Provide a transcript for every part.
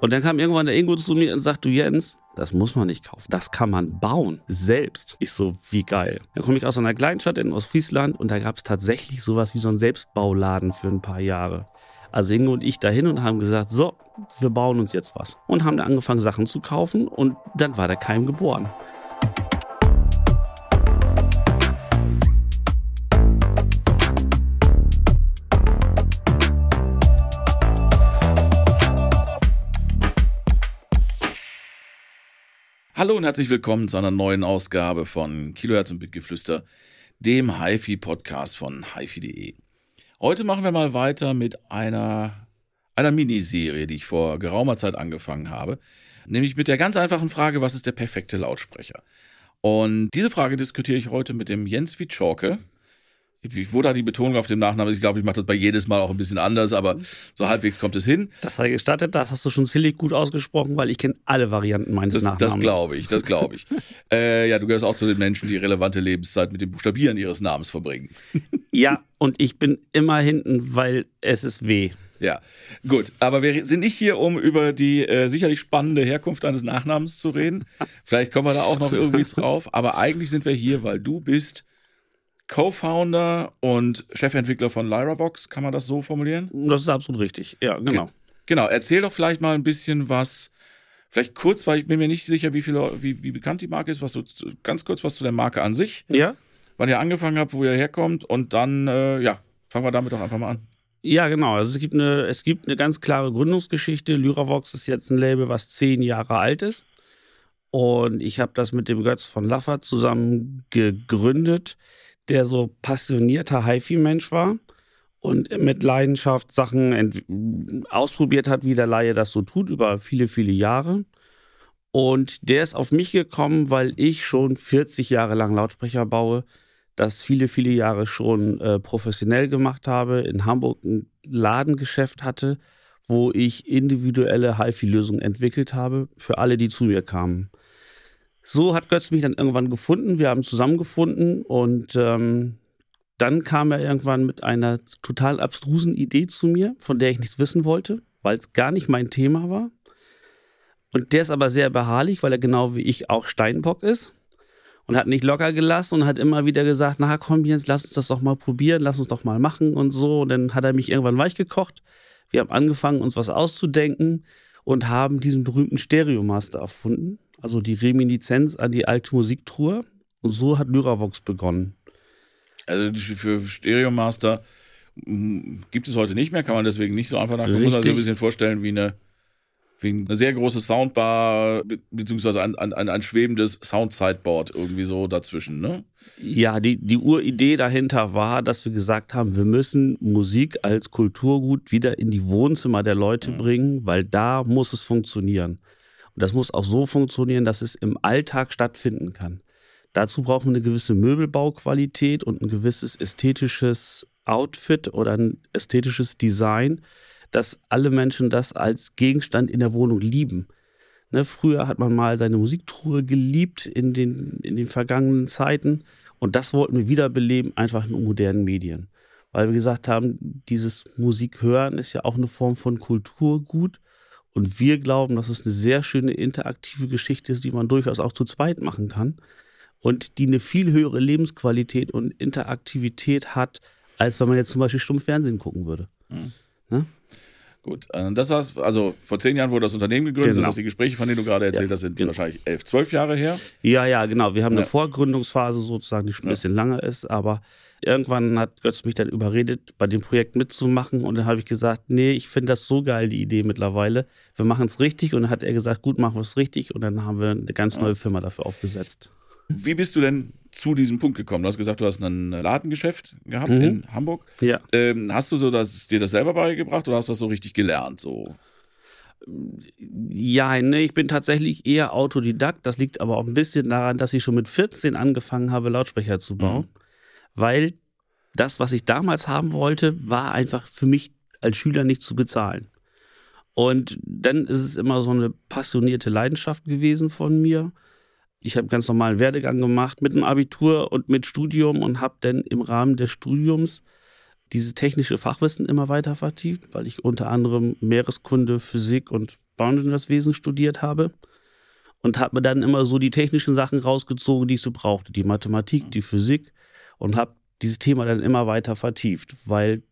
Und dann kam irgendwann der Ingo zu mir und sagt, du Jens, das muss man nicht kaufen. Das kann man bauen. Selbst. Ich so, wie geil. Dann komme ich aus einer Kleinstadt in Ostfriesland und da gab es tatsächlich sowas wie so einen Selbstbauladen für ein paar Jahre. Also Ingo und ich dahin und haben gesagt, so, wir bauen uns jetzt was. Und haben dann angefangen, Sachen zu kaufen und dann war der Keim geboren. Hallo und herzlich willkommen zu einer neuen Ausgabe von Kilohertz und Bitgeflüster, dem HiFi-Podcast von HiFi.de. Heute machen wir mal weiter mit einer, einer Miniserie, die ich vor geraumer Zeit angefangen habe, nämlich mit der ganz einfachen Frage, was ist der perfekte Lautsprecher? Und diese Frage diskutiere ich heute mit dem Jens Witschorke wo da die Betonung auf dem Nachnamen ist. Ich glaube, ich mache das bei jedes Mal auch ein bisschen anders, aber so halbwegs kommt es hin. Das sei gestattet, das hast du schon silly gut ausgesprochen, weil ich kenne alle Varianten meines das, Nachnamens. Das glaube ich, das glaube ich. äh, ja, du gehörst auch zu den Menschen, die relevante Lebenszeit mit dem Buchstabieren ihres Namens verbringen. ja, und ich bin immer hinten, weil es ist weh. Ja, gut. Aber wir sind nicht hier, um über die äh, sicherlich spannende Herkunft deines Nachnamens zu reden. Vielleicht kommen wir da auch noch irgendwie drauf. Aber eigentlich sind wir hier, weil du bist Co-Founder und Chefentwickler von LyraVox, kann man das so formulieren? Das ist absolut richtig, ja, genau. Ge genau, erzähl doch vielleicht mal ein bisschen was, vielleicht kurz, weil ich bin mir nicht sicher, wie, viele, wie, wie bekannt die Marke ist, was du, ganz kurz was zu der Marke an sich. Ja. Wann ihr angefangen habt, wo ihr herkommt und dann, äh, ja, fangen wir damit doch einfach mal an. Ja, genau. Also es gibt eine, es gibt eine ganz klare Gründungsgeschichte. Lyravox ist jetzt ein Label, was zehn Jahre alt ist. Und ich habe das mit dem Götz von Laffert zusammen gegründet der so passionierter HiFi-Mensch war und mit Leidenschaft Sachen ausprobiert hat, wie der Laie das so tut, über viele, viele Jahre. Und der ist auf mich gekommen, weil ich schon 40 Jahre lang Lautsprecher baue, das viele, viele Jahre schon äh, professionell gemacht habe, in Hamburg ein Ladengeschäft hatte, wo ich individuelle HiFi-Lösungen entwickelt habe für alle, die zu mir kamen. So hat Götz mich dann irgendwann gefunden. Wir haben zusammengefunden und ähm, dann kam er irgendwann mit einer total abstrusen Idee zu mir, von der ich nichts wissen wollte, weil es gar nicht mein Thema war. Und der ist aber sehr beharrlich, weil er genau wie ich auch Steinbock ist und hat nicht locker gelassen und hat immer wieder gesagt, na komm Jens, lass uns das doch mal probieren, lass uns doch mal machen und so. Und dann hat er mich irgendwann weich gekocht. Wir haben angefangen, uns was auszudenken und haben diesen berühmten Stereomaster erfunden also die Reminiszenz an die alte Musiktruhe. Und so hat Lyravox begonnen. Also für Stereomaster hm, gibt es heute nicht mehr, kann man deswegen nicht so einfach nachgucken. Man muss sich also ein bisschen vorstellen wie eine, wie eine sehr große Soundbar, beziehungsweise ein, ein, ein schwebendes Sound-Sideboard irgendwie so dazwischen, ne? Ja, die, die Uridee dahinter war, dass wir gesagt haben, wir müssen Musik als Kulturgut wieder in die Wohnzimmer der Leute mhm. bringen, weil da muss es funktionieren. Und das muss auch so funktionieren, dass es im Alltag stattfinden kann. Dazu brauchen wir eine gewisse Möbelbauqualität und ein gewisses ästhetisches Outfit oder ein ästhetisches Design, dass alle Menschen das als Gegenstand in der Wohnung lieben. Ne, früher hat man mal seine Musiktruhe geliebt in den, in den vergangenen Zeiten und das wollten wir wiederbeleben, einfach in modernen Medien. Weil wir gesagt haben, dieses Musikhören ist ja auch eine Form von Kulturgut und wir glauben, dass es eine sehr schöne interaktive Geschichte ist, die man durchaus auch zu zweit machen kann und die eine viel höhere Lebensqualität und Interaktivität hat, als wenn man jetzt zum Beispiel stumpf Fernsehen gucken würde. Mhm. Ne? Gut, äh, das war's. Also vor zehn Jahren wurde das Unternehmen gegründet. Genau. Das heißt, die Gespräche, von denen du gerade erzählt ja, hast, sind genau. wahrscheinlich elf, zwölf Jahre her. Ja, ja, genau. Wir haben ja. eine Vorgründungsphase sozusagen, die schon ein bisschen länger ist, aber Irgendwann hat Götz mich dann überredet, bei dem Projekt mitzumachen. Und dann habe ich gesagt, nee, ich finde das so geil, die Idee mittlerweile. Wir machen es richtig. Und dann hat er gesagt, gut, machen wir es richtig. Und dann haben wir eine ganz neue Firma dafür aufgesetzt. Wie bist du denn zu diesem Punkt gekommen? Du hast gesagt, du hast ein Ladengeschäft gehabt mhm. in Hamburg. Ja. Ähm, hast du so das, dir das selber beigebracht oder hast du das so richtig gelernt? So? Ja, nee, ich bin tatsächlich eher Autodidakt. Das liegt aber auch ein bisschen daran, dass ich schon mit 14 angefangen habe, Lautsprecher zu bauen. Mhm weil das, was ich damals haben wollte, war einfach für mich als Schüler nicht zu bezahlen. Und dann ist es immer so eine passionierte Leidenschaft gewesen von mir. Ich habe ganz normalen Werdegang gemacht mit dem Abitur und mit Studium und habe dann im Rahmen des Studiums dieses technische Fachwissen immer weiter vertieft, weil ich unter anderem Meereskunde, Physik und Bauingenieurswesen studiert habe und habe mir dann immer so die technischen Sachen rausgezogen, die ich so brauchte, die Mathematik, die Physik und habe dieses Thema dann immer weiter vertieft, weil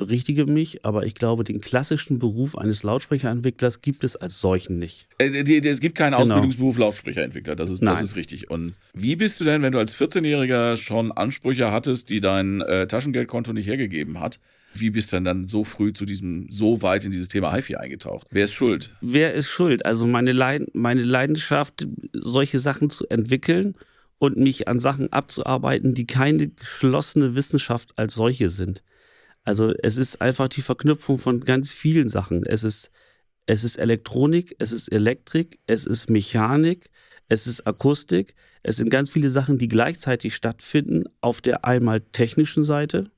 berichtige mich, aber ich glaube, den klassischen Beruf eines Lautsprecherentwicklers gibt es als solchen nicht. Äh, es gibt keinen genau. Ausbildungsberuf Lautsprecherentwickler, das ist, das ist richtig. Und wie bist du denn, wenn du als 14-Jähriger schon Ansprüche hattest, die dein äh, Taschengeldkonto nicht hergegeben hat, wie bist du denn dann so früh zu diesem, so weit in dieses Thema HiFi eingetaucht? Wer ist schuld? Wer ist schuld? Also meine, Leid meine Leidenschaft, solche Sachen zu entwickeln und mich an Sachen abzuarbeiten, die keine geschlossene Wissenschaft als solche sind. Also es ist einfach die Verknüpfung von ganz vielen Sachen. Es ist, es ist Elektronik, es ist Elektrik, es ist Mechanik, es ist Akustik. Es sind ganz viele Sachen, die gleichzeitig stattfinden auf der einmal technischen Seite.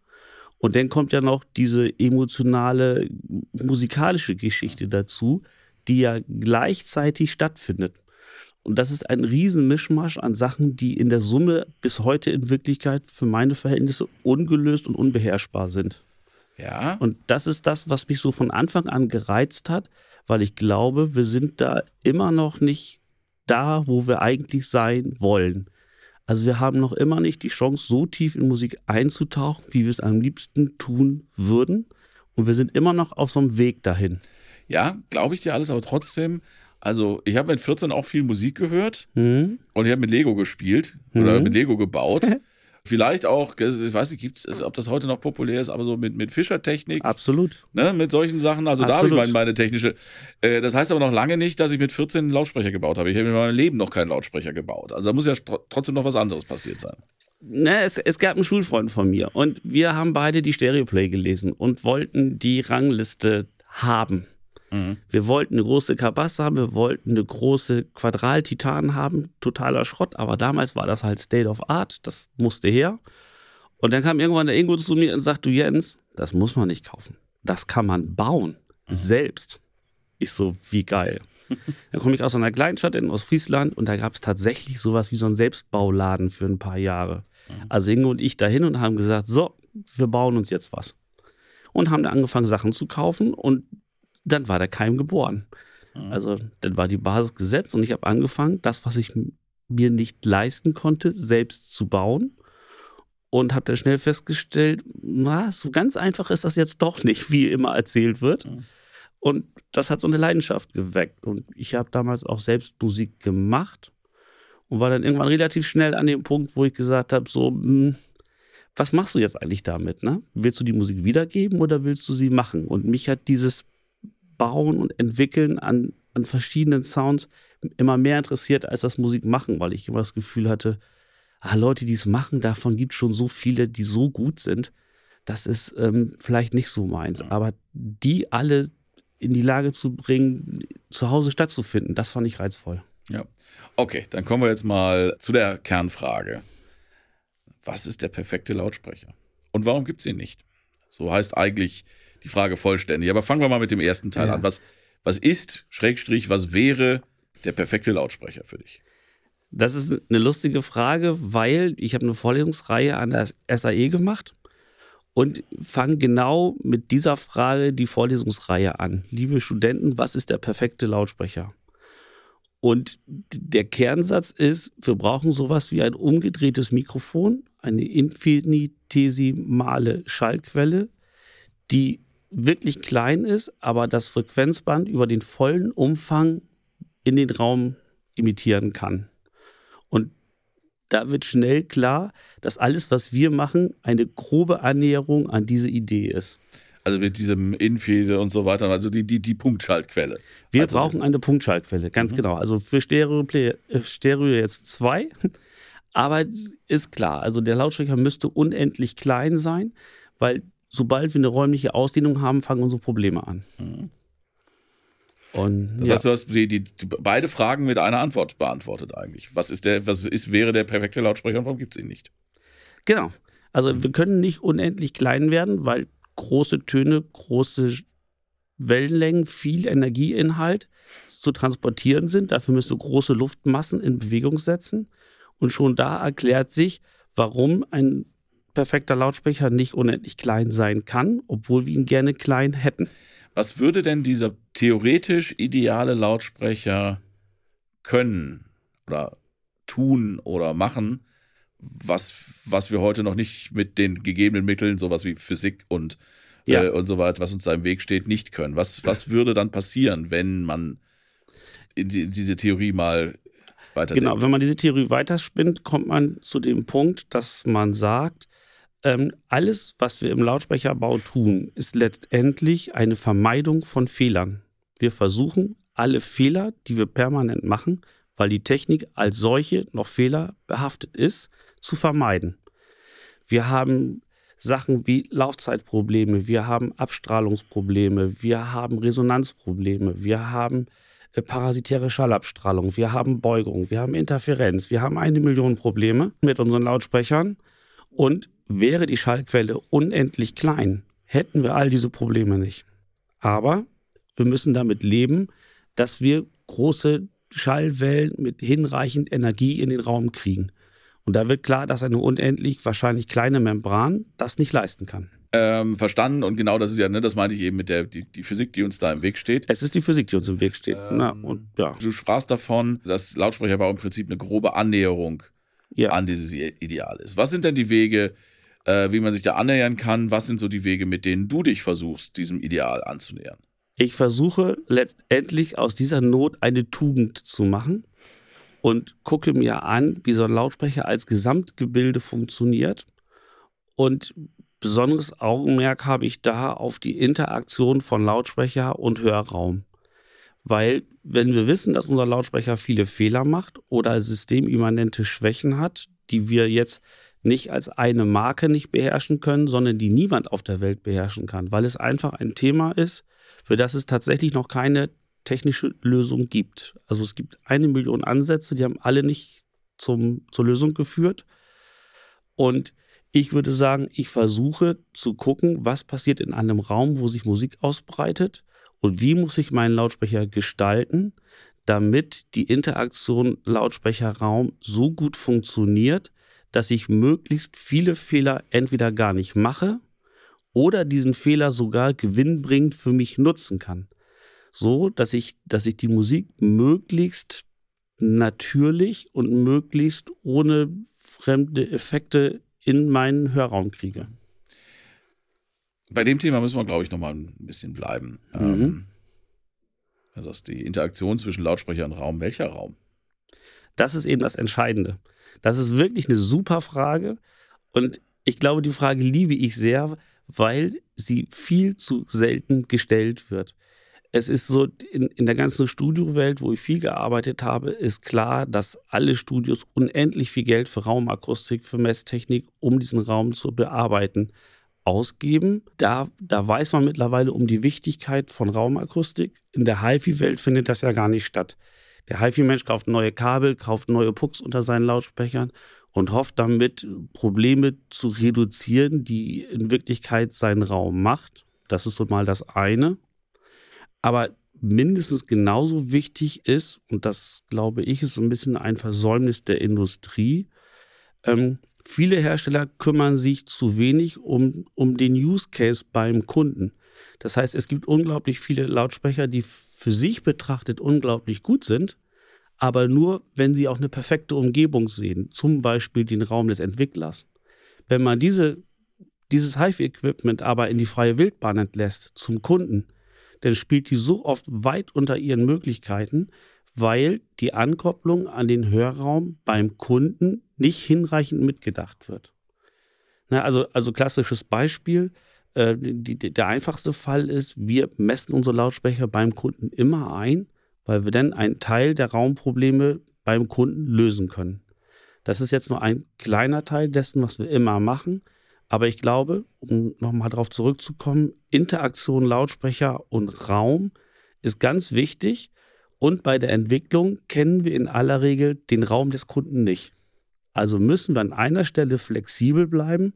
Und dann kommt ja noch diese emotionale musikalische Geschichte dazu, die ja gleichzeitig stattfindet. Und das ist ein Riesenmischmasch an Sachen, die in der Summe bis heute in Wirklichkeit für meine Verhältnisse ungelöst und unbeherrschbar sind. Ja. Und das ist das, was mich so von Anfang an gereizt hat, weil ich glaube, wir sind da immer noch nicht da, wo wir eigentlich sein wollen. Also wir haben noch immer nicht die Chance, so tief in Musik einzutauchen, wie wir es am liebsten tun würden. Und wir sind immer noch auf so einem Weg dahin. Ja, glaube ich dir alles, aber trotzdem, also ich habe mit 14 auch viel Musik gehört mhm. und ich habe mit Lego gespielt mhm. oder mit Lego gebaut. Vielleicht auch, ich weiß nicht, gibt's, ob das heute noch populär ist, aber so mit, mit Fischertechnik. Absolut. Ne, mit solchen Sachen. Also Absolut. da habe ich meine, technische. Äh, das heißt aber noch lange nicht, dass ich mit 14 einen Lautsprecher gebaut habe. Ich habe in meinem Leben noch keinen Lautsprecher gebaut. Also da muss ja trotzdem noch was anderes passiert sein. Ne, es, es gab einen Schulfreund von mir und wir haben beide die Stereoplay gelesen und wollten die Rangliste haben. Mhm. Wir wollten eine große Kabasse haben, wir wollten eine große Quadral-Titan haben, totaler Schrott, aber damals war das halt State of Art, das musste her. Und dann kam irgendwann der Ingo zu mir und sagt, du Jens, das muss man nicht kaufen. Das kann man bauen, mhm. selbst. Ich so, wie geil. Dann komme ich aus einer Kleinstadt in Ostfriesland und da gab es tatsächlich sowas wie so einen Selbstbauladen für ein paar Jahre. Mhm. Also Ingo und ich dahin und haben gesagt, so, wir bauen uns jetzt was. Und haben dann angefangen, Sachen zu kaufen und dann war der Keim geboren. Mhm. Also dann war die Basis gesetzt und ich habe angefangen, das, was ich mir nicht leisten konnte, selbst zu bauen. Und habe dann schnell festgestellt, na, so ganz einfach ist das jetzt doch nicht, wie immer erzählt wird. Mhm. Und das hat so eine Leidenschaft geweckt. Und ich habe damals auch selbst Musik gemacht und war dann irgendwann relativ schnell an dem Punkt, wo ich gesagt habe, so, mh, hm, was machst du jetzt eigentlich damit? Ne? Willst du die Musik wiedergeben oder willst du sie machen? Und mich hat dieses Bauen und Entwickeln an, an verschiedenen Sounds immer mehr interessiert als das Musik machen, weil ich immer das Gefühl hatte, ah, Leute, die es machen, davon gibt es schon so viele, die so gut sind. Das ist ähm, vielleicht nicht so meins. Aber die alle in die Lage zu bringen, zu Hause stattzufinden, das fand ich reizvoll. Ja. Okay, dann kommen wir jetzt mal zu der Kernfrage. Was ist der perfekte Lautsprecher? Und warum gibt es ihn nicht? So heißt eigentlich die Frage vollständig. Aber fangen wir mal mit dem ersten Teil ja. an. Was, was ist, Schrägstrich, was wäre der perfekte Lautsprecher für dich? Das ist eine lustige Frage, weil ich habe eine Vorlesungsreihe an der SAE gemacht und fange genau mit dieser Frage die Vorlesungsreihe an. Liebe Studenten, was ist der perfekte Lautsprecher? Und der Kernsatz ist, wir brauchen sowas wie ein umgedrehtes Mikrofon, eine infinitesimale Schallquelle, die wirklich klein ist, aber das Frequenzband über den vollen Umfang in den Raum imitieren kann. Und da wird schnell klar, dass alles, was wir machen, eine grobe Annäherung an diese Idee ist. Also mit diesem Infede und so weiter, also die, die, die Punktschaltquelle. Wir also brauchen eine Punktschaltquelle, ganz mhm. genau. Also für Stereo, äh, Stereo jetzt zwei, aber ist klar, also der Lautsprecher müsste unendlich klein sein, weil sobald wir eine räumliche Ausdehnung haben, fangen unsere Probleme an. Mhm. Und, das ja. heißt, du hast die, die, die, beide Fragen mit einer Antwort beantwortet eigentlich. Was ist der, was ist, wäre der perfekte Lautsprecher und warum gibt es ihn nicht? Genau. Also mhm. wir können nicht unendlich klein werden, weil große Töne, große Wellenlängen, viel Energieinhalt zu transportieren sind. Dafür müsst du große Luftmassen in Bewegung setzen. Und schon da erklärt sich, warum ein perfekter Lautsprecher nicht unendlich klein sein kann, obwohl wir ihn gerne klein hätten. Was würde denn dieser theoretisch ideale Lautsprecher können oder tun oder machen, was, was wir heute noch nicht mit den gegebenen Mitteln, sowas wie Physik und, ja. äh, und so weiter, was uns da im Weg steht, nicht können? Was, was würde dann passieren, wenn man in die, diese Theorie mal weiter Genau, wenn man diese Theorie weiterspinnt, kommt man zu dem Punkt, dass man sagt, ähm, alles, was wir im Lautsprecherbau tun, ist letztendlich eine Vermeidung von Fehlern. Wir versuchen, alle Fehler, die wir permanent machen, weil die Technik als solche noch fehlerbehaftet ist, zu vermeiden. Wir haben Sachen wie Laufzeitprobleme, wir haben Abstrahlungsprobleme, wir haben Resonanzprobleme, wir haben äh, parasitäre Schallabstrahlung, wir haben Beugung, wir haben Interferenz, wir haben eine Million Probleme mit unseren Lautsprechern und wäre die Schallquelle unendlich klein, hätten wir all diese Probleme nicht. Aber wir müssen damit leben, dass wir große Schallwellen mit hinreichend Energie in den Raum kriegen. Und da wird klar, dass eine unendlich wahrscheinlich kleine Membran das nicht leisten kann. Ähm, verstanden und genau das ist ja, ne, das meinte ich eben mit der die, die, Physik, die uns da im Weg steht. Es ist die Physik, die uns im Weg steht. Ähm, Na, und, ja. Du sprachst davon, dass Lautsprecherbau im Prinzip eine grobe Annäherung ja. an dieses Ideal ist. Was sind denn die Wege, äh, wie man sich da annähern kann? Was sind so die Wege, mit denen du dich versuchst, diesem Ideal anzunähern? Ich versuche letztendlich aus dieser Not eine Tugend zu machen und gucke mir an, wie so ein Lautsprecher als Gesamtgebilde funktioniert. Und besonderes Augenmerk habe ich da auf die Interaktion von Lautsprecher und Hörraum. Weil, wenn wir wissen, dass unser Lautsprecher viele Fehler macht oder systemimmanente Schwächen hat, die wir jetzt nicht als eine Marke nicht beherrschen können, sondern die niemand auf der Welt beherrschen kann, weil es einfach ein Thema ist, für das es tatsächlich noch keine technische Lösung gibt. Also es gibt eine Million Ansätze, die haben alle nicht zum, zur Lösung geführt. Und ich würde sagen, ich versuche zu gucken, was passiert in einem Raum, wo sich Musik ausbreitet und wie muss ich meinen Lautsprecher gestalten, damit die Interaktion Lautsprecherraum so gut funktioniert, dass ich möglichst viele Fehler entweder gar nicht mache oder diesen Fehler sogar gewinnbringend für mich nutzen kann so, dass ich, dass ich die Musik möglichst natürlich und möglichst ohne fremde Effekte in meinen Hörraum kriege. Bei dem Thema müssen wir, glaube ich, noch mal ein bisschen bleiben. Mhm. Ähm, also die Interaktion zwischen Lautsprecher und Raum. Welcher Raum? Das ist eben das Entscheidende. Das ist wirklich eine super Frage. Und ich glaube, die Frage liebe ich sehr, weil sie viel zu selten gestellt wird es ist so, in, in der ganzen Studiowelt, wo ich viel gearbeitet habe, ist klar, dass alle Studios unendlich viel Geld für Raumakustik, für Messtechnik, um diesen Raum zu bearbeiten, ausgeben. Da, da weiß man mittlerweile um die Wichtigkeit von Raumakustik. In der HiFi-Welt findet das ja gar nicht statt. Der HiFi-Mensch kauft neue Kabel, kauft neue Pucks unter seinen Lautsprechern und hofft damit, Probleme zu reduzieren, die in Wirklichkeit seinen Raum macht. Das ist so mal das eine. Aber mindestens genauso wichtig ist, und das glaube ich, ist so ein bisschen ein Versäumnis der Industrie, ähm, viele Hersteller kümmern sich zu wenig um, um den Use Case beim Kunden. Das heißt, es gibt unglaublich viele Lautsprecher, die für sich betrachtet unglaublich gut sind, aber nur, wenn sie auch eine perfekte Umgebung sehen, zum Beispiel den Raum des Entwicklers. Wenn man diese, dieses HIFI-Equipment aber in die freie Wildbahn entlässt zum Kunden, dann spielt die so oft weit unter ihren Möglichkeiten, weil die Ankopplung an den Hörraum beim Kunden nicht hinreichend mitgedacht wird. Na, also, also klassisches Beispiel, äh, die, der einfachste Fall ist, wir messen unsere Lautsprecher beim Kunden immer ein, weil wir dann einen Teil der Raumprobleme beim Kunden lösen können. Das ist jetzt nur ein kleiner Teil dessen, was wir immer machen. Aber ich glaube, um nochmal darauf zurückzukommen, Interaktion Lautsprecher und Raum ist ganz wichtig. Und bei der Entwicklung kennen wir in aller Regel den Raum des Kunden nicht. Also müssen wir an einer Stelle flexibel bleiben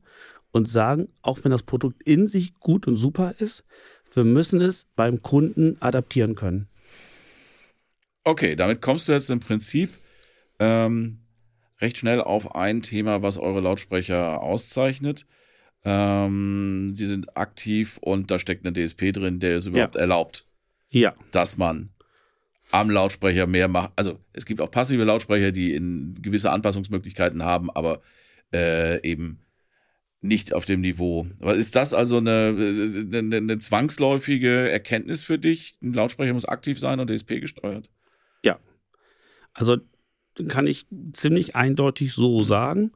und sagen, auch wenn das Produkt in sich gut und super ist, wir müssen es beim Kunden adaptieren können. Okay, damit kommst du jetzt im Prinzip ähm, recht schnell auf ein Thema, was eure Lautsprecher auszeichnet Ähm, sie sind aktiv und da steckt eine DSP drin, der es überhaupt Ja. erlaubt, Ja, dass man am Lautsprecher mehr macht. Also es gibt auch passive Lautsprecher, die in gewisse Anpassungsmöglichkeiten haben, aber äh, eben nicht auf dem Niveau. Aber ist das also eine, eine, eine zwangsläufige Erkenntnis für dich? Ein Lautsprecher muss aktiv sein und DSP gesteuert? also kann ich ziemlich eindeutig so sagen.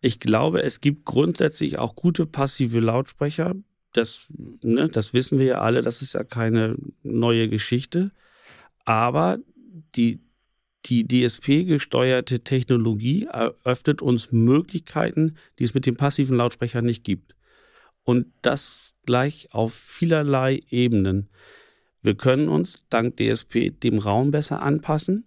Ich glaube, es gibt grundsätzlich auch gute passive Lautsprecher. Das, ne, das wissen wir ja alle, das ist ja keine neue Geschichte. Aber die, die DSP-gesteuerte Technologie eröffnet uns Möglichkeiten, die es mit den passiven Lautsprechern nicht gibt. Und das gleich auf vielerlei Ebenen. Wir können uns dank DSP dem Raum besser anpassen.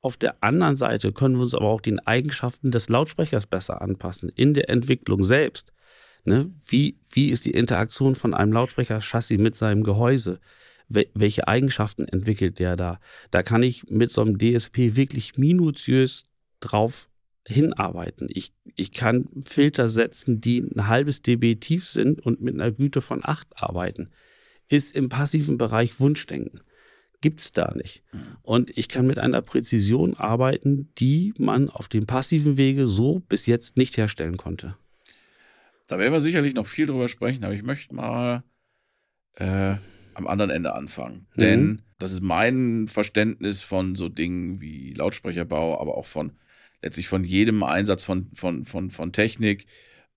Auf der anderen Seite können wir uns aber auch den Eigenschaften des Lautsprechers besser anpassen, in der Entwicklung selbst. Ne? Wie, wie ist die Interaktion von einem Lautsprecherchassis mit seinem Gehäuse? Wel welche Eigenschaften entwickelt der da? Da kann ich mit so einem DSP wirklich minutiös drauf hinarbeiten. Ich, ich kann Filter setzen, die ein halbes dB tief sind und mit einer Güte von 8 arbeiten. Ist im passiven Bereich Wunschdenken gibt es da nicht. Und ich kann mit einer Präzision arbeiten, die man auf dem passiven Wege so bis jetzt nicht herstellen konnte. Da werden wir sicherlich noch viel drüber sprechen, aber ich möchte mal äh, am anderen Ende anfangen. Mhm. Denn das ist mein Verständnis von so Dingen wie Lautsprecherbau, aber auch von letztlich von jedem Einsatz von, von, von, von Technik.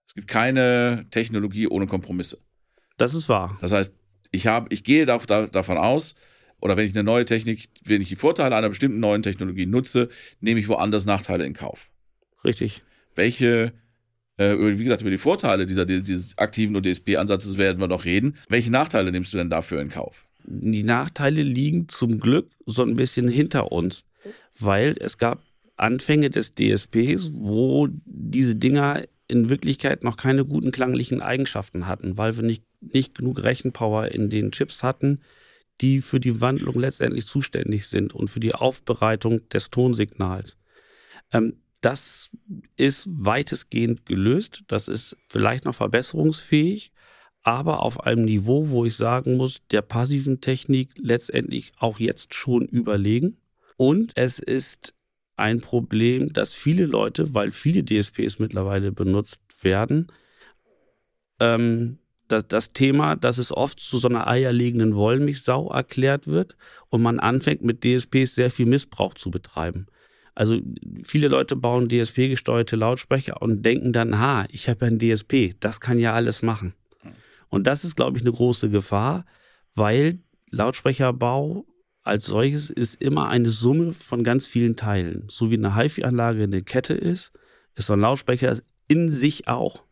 Es gibt keine Technologie ohne Kompromisse. Das ist wahr. Das heißt, ich, hab, ich gehe da, da, davon aus, oder wenn ich eine neue Technik, wenn ich die Vorteile einer bestimmten neuen Technologie nutze, nehme ich woanders Nachteile in Kauf. Richtig. Welche, äh, wie gesagt, über die Vorteile dieser, dieses aktiven und DSP-Ansatzes werden wir noch reden. Welche Nachteile nimmst du denn dafür in Kauf? Die Nachteile liegen zum Glück so ein bisschen hinter uns, weil es gab Anfänge des DSPs, wo diese Dinger in Wirklichkeit noch keine guten klanglichen Eigenschaften hatten, weil wir nicht, nicht genug Rechenpower in den Chips hatten, die für die Wandlung letztendlich zuständig sind und für die Aufbereitung des Tonsignals. Ähm, das ist weitestgehend gelöst. Das ist vielleicht noch verbesserungsfähig, aber auf einem Niveau, wo ich sagen muss, der passiven Technik letztendlich auch jetzt schon überlegen. Und es ist ein Problem, dass viele Leute, weil viele DSPs mittlerweile benutzt werden, ähm, das, das Thema, dass es oft zu so einer eierlegenden Wollmilchsau erklärt wird und man anfängt mit DSPs sehr viel Missbrauch zu betreiben. Also viele Leute bauen DSP-gesteuerte Lautsprecher und denken dann, ha, ich habe ja ein DSP, das kann ja alles machen. Und das ist, glaube ich, eine große Gefahr, weil Lautsprecherbau als solches ist immer eine Summe von ganz vielen Teilen. So wie eine HiFi-Anlage eine Kette ist, ist so ein Lautsprecher in sich auch.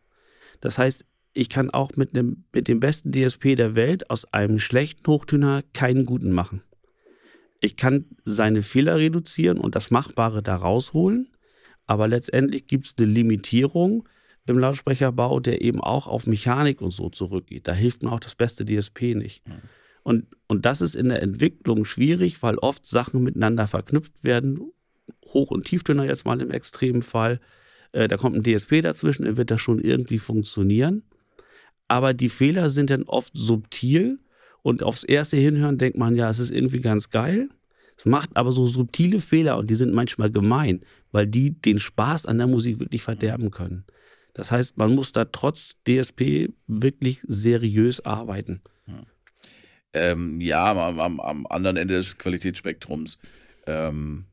Das heißt, ich kann auch mit, einem, mit dem besten DSP der Welt aus einem schlechten Hochtöner keinen guten machen. Ich kann seine Fehler reduzieren und das Machbare da rausholen, aber letztendlich gibt es eine Limitierung im Lautsprecherbau, der eben auch auf Mechanik und so zurückgeht. Da hilft mir auch das beste DSP nicht. Und, und das ist in der Entwicklung schwierig, weil oft Sachen miteinander verknüpft werden. Hoch- und Tieftöner jetzt mal im extremen Fall. Äh, da kommt ein DSP dazwischen, dann wird das schon irgendwie funktionieren. Aber die Fehler sind dann oft subtil und aufs erste Hinhören denkt man, ja, es ist irgendwie ganz geil. Es macht aber so subtile Fehler und die sind manchmal gemein, weil die den Spaß an der Musik wirklich verderben können. Das heißt, man muss da trotz DSP wirklich seriös arbeiten. Ähm, ja, am, am, am anderen Ende des Qualitätsspektrums, ähm,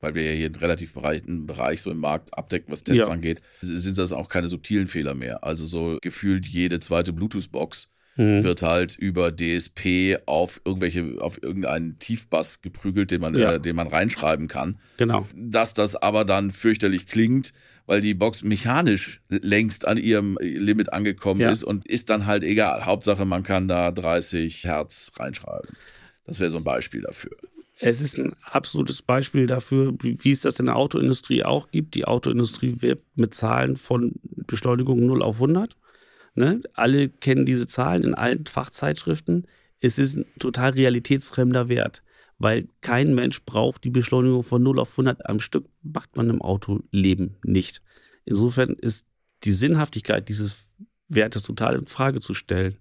weil wir ja hier einen relativ breiten Bereich so im Markt abdecken, was Tests Ja. angeht, sind das auch keine subtilen Fehler mehr. Also so gefühlt jede zweite Bluetooth-Box Mhm. wird halt über DSP auf irgendwelche, auf irgendeinen Tiefbass geprügelt, den man, Ja. äh, den man reinschreiben kann. Genau. Dass das aber dann fürchterlich klingt, weil die Box mechanisch längst an ihrem Limit angekommen Ja. ist und ist dann halt egal. Hauptsache, man kann da 30 Hertz reinschreiben. Das wäre so ein Beispiel dafür. Es ist ein absolutes Beispiel dafür, wie wie es das in der Autoindustrie auch gibt. Die Autoindustrie wirbt mit Zahlen von Beschleunigung 0 auf 100. Ne? Alle kennen diese Zahlen in allen Fachzeitschriften. Es ist ein total realitätsfremder Wert, weil kein Mensch braucht die Beschleunigung von 0 auf 100 am Stück, macht man im Autoleben nicht. Insofern ist die Sinnhaftigkeit dieses Werte total in Frage zu stellen.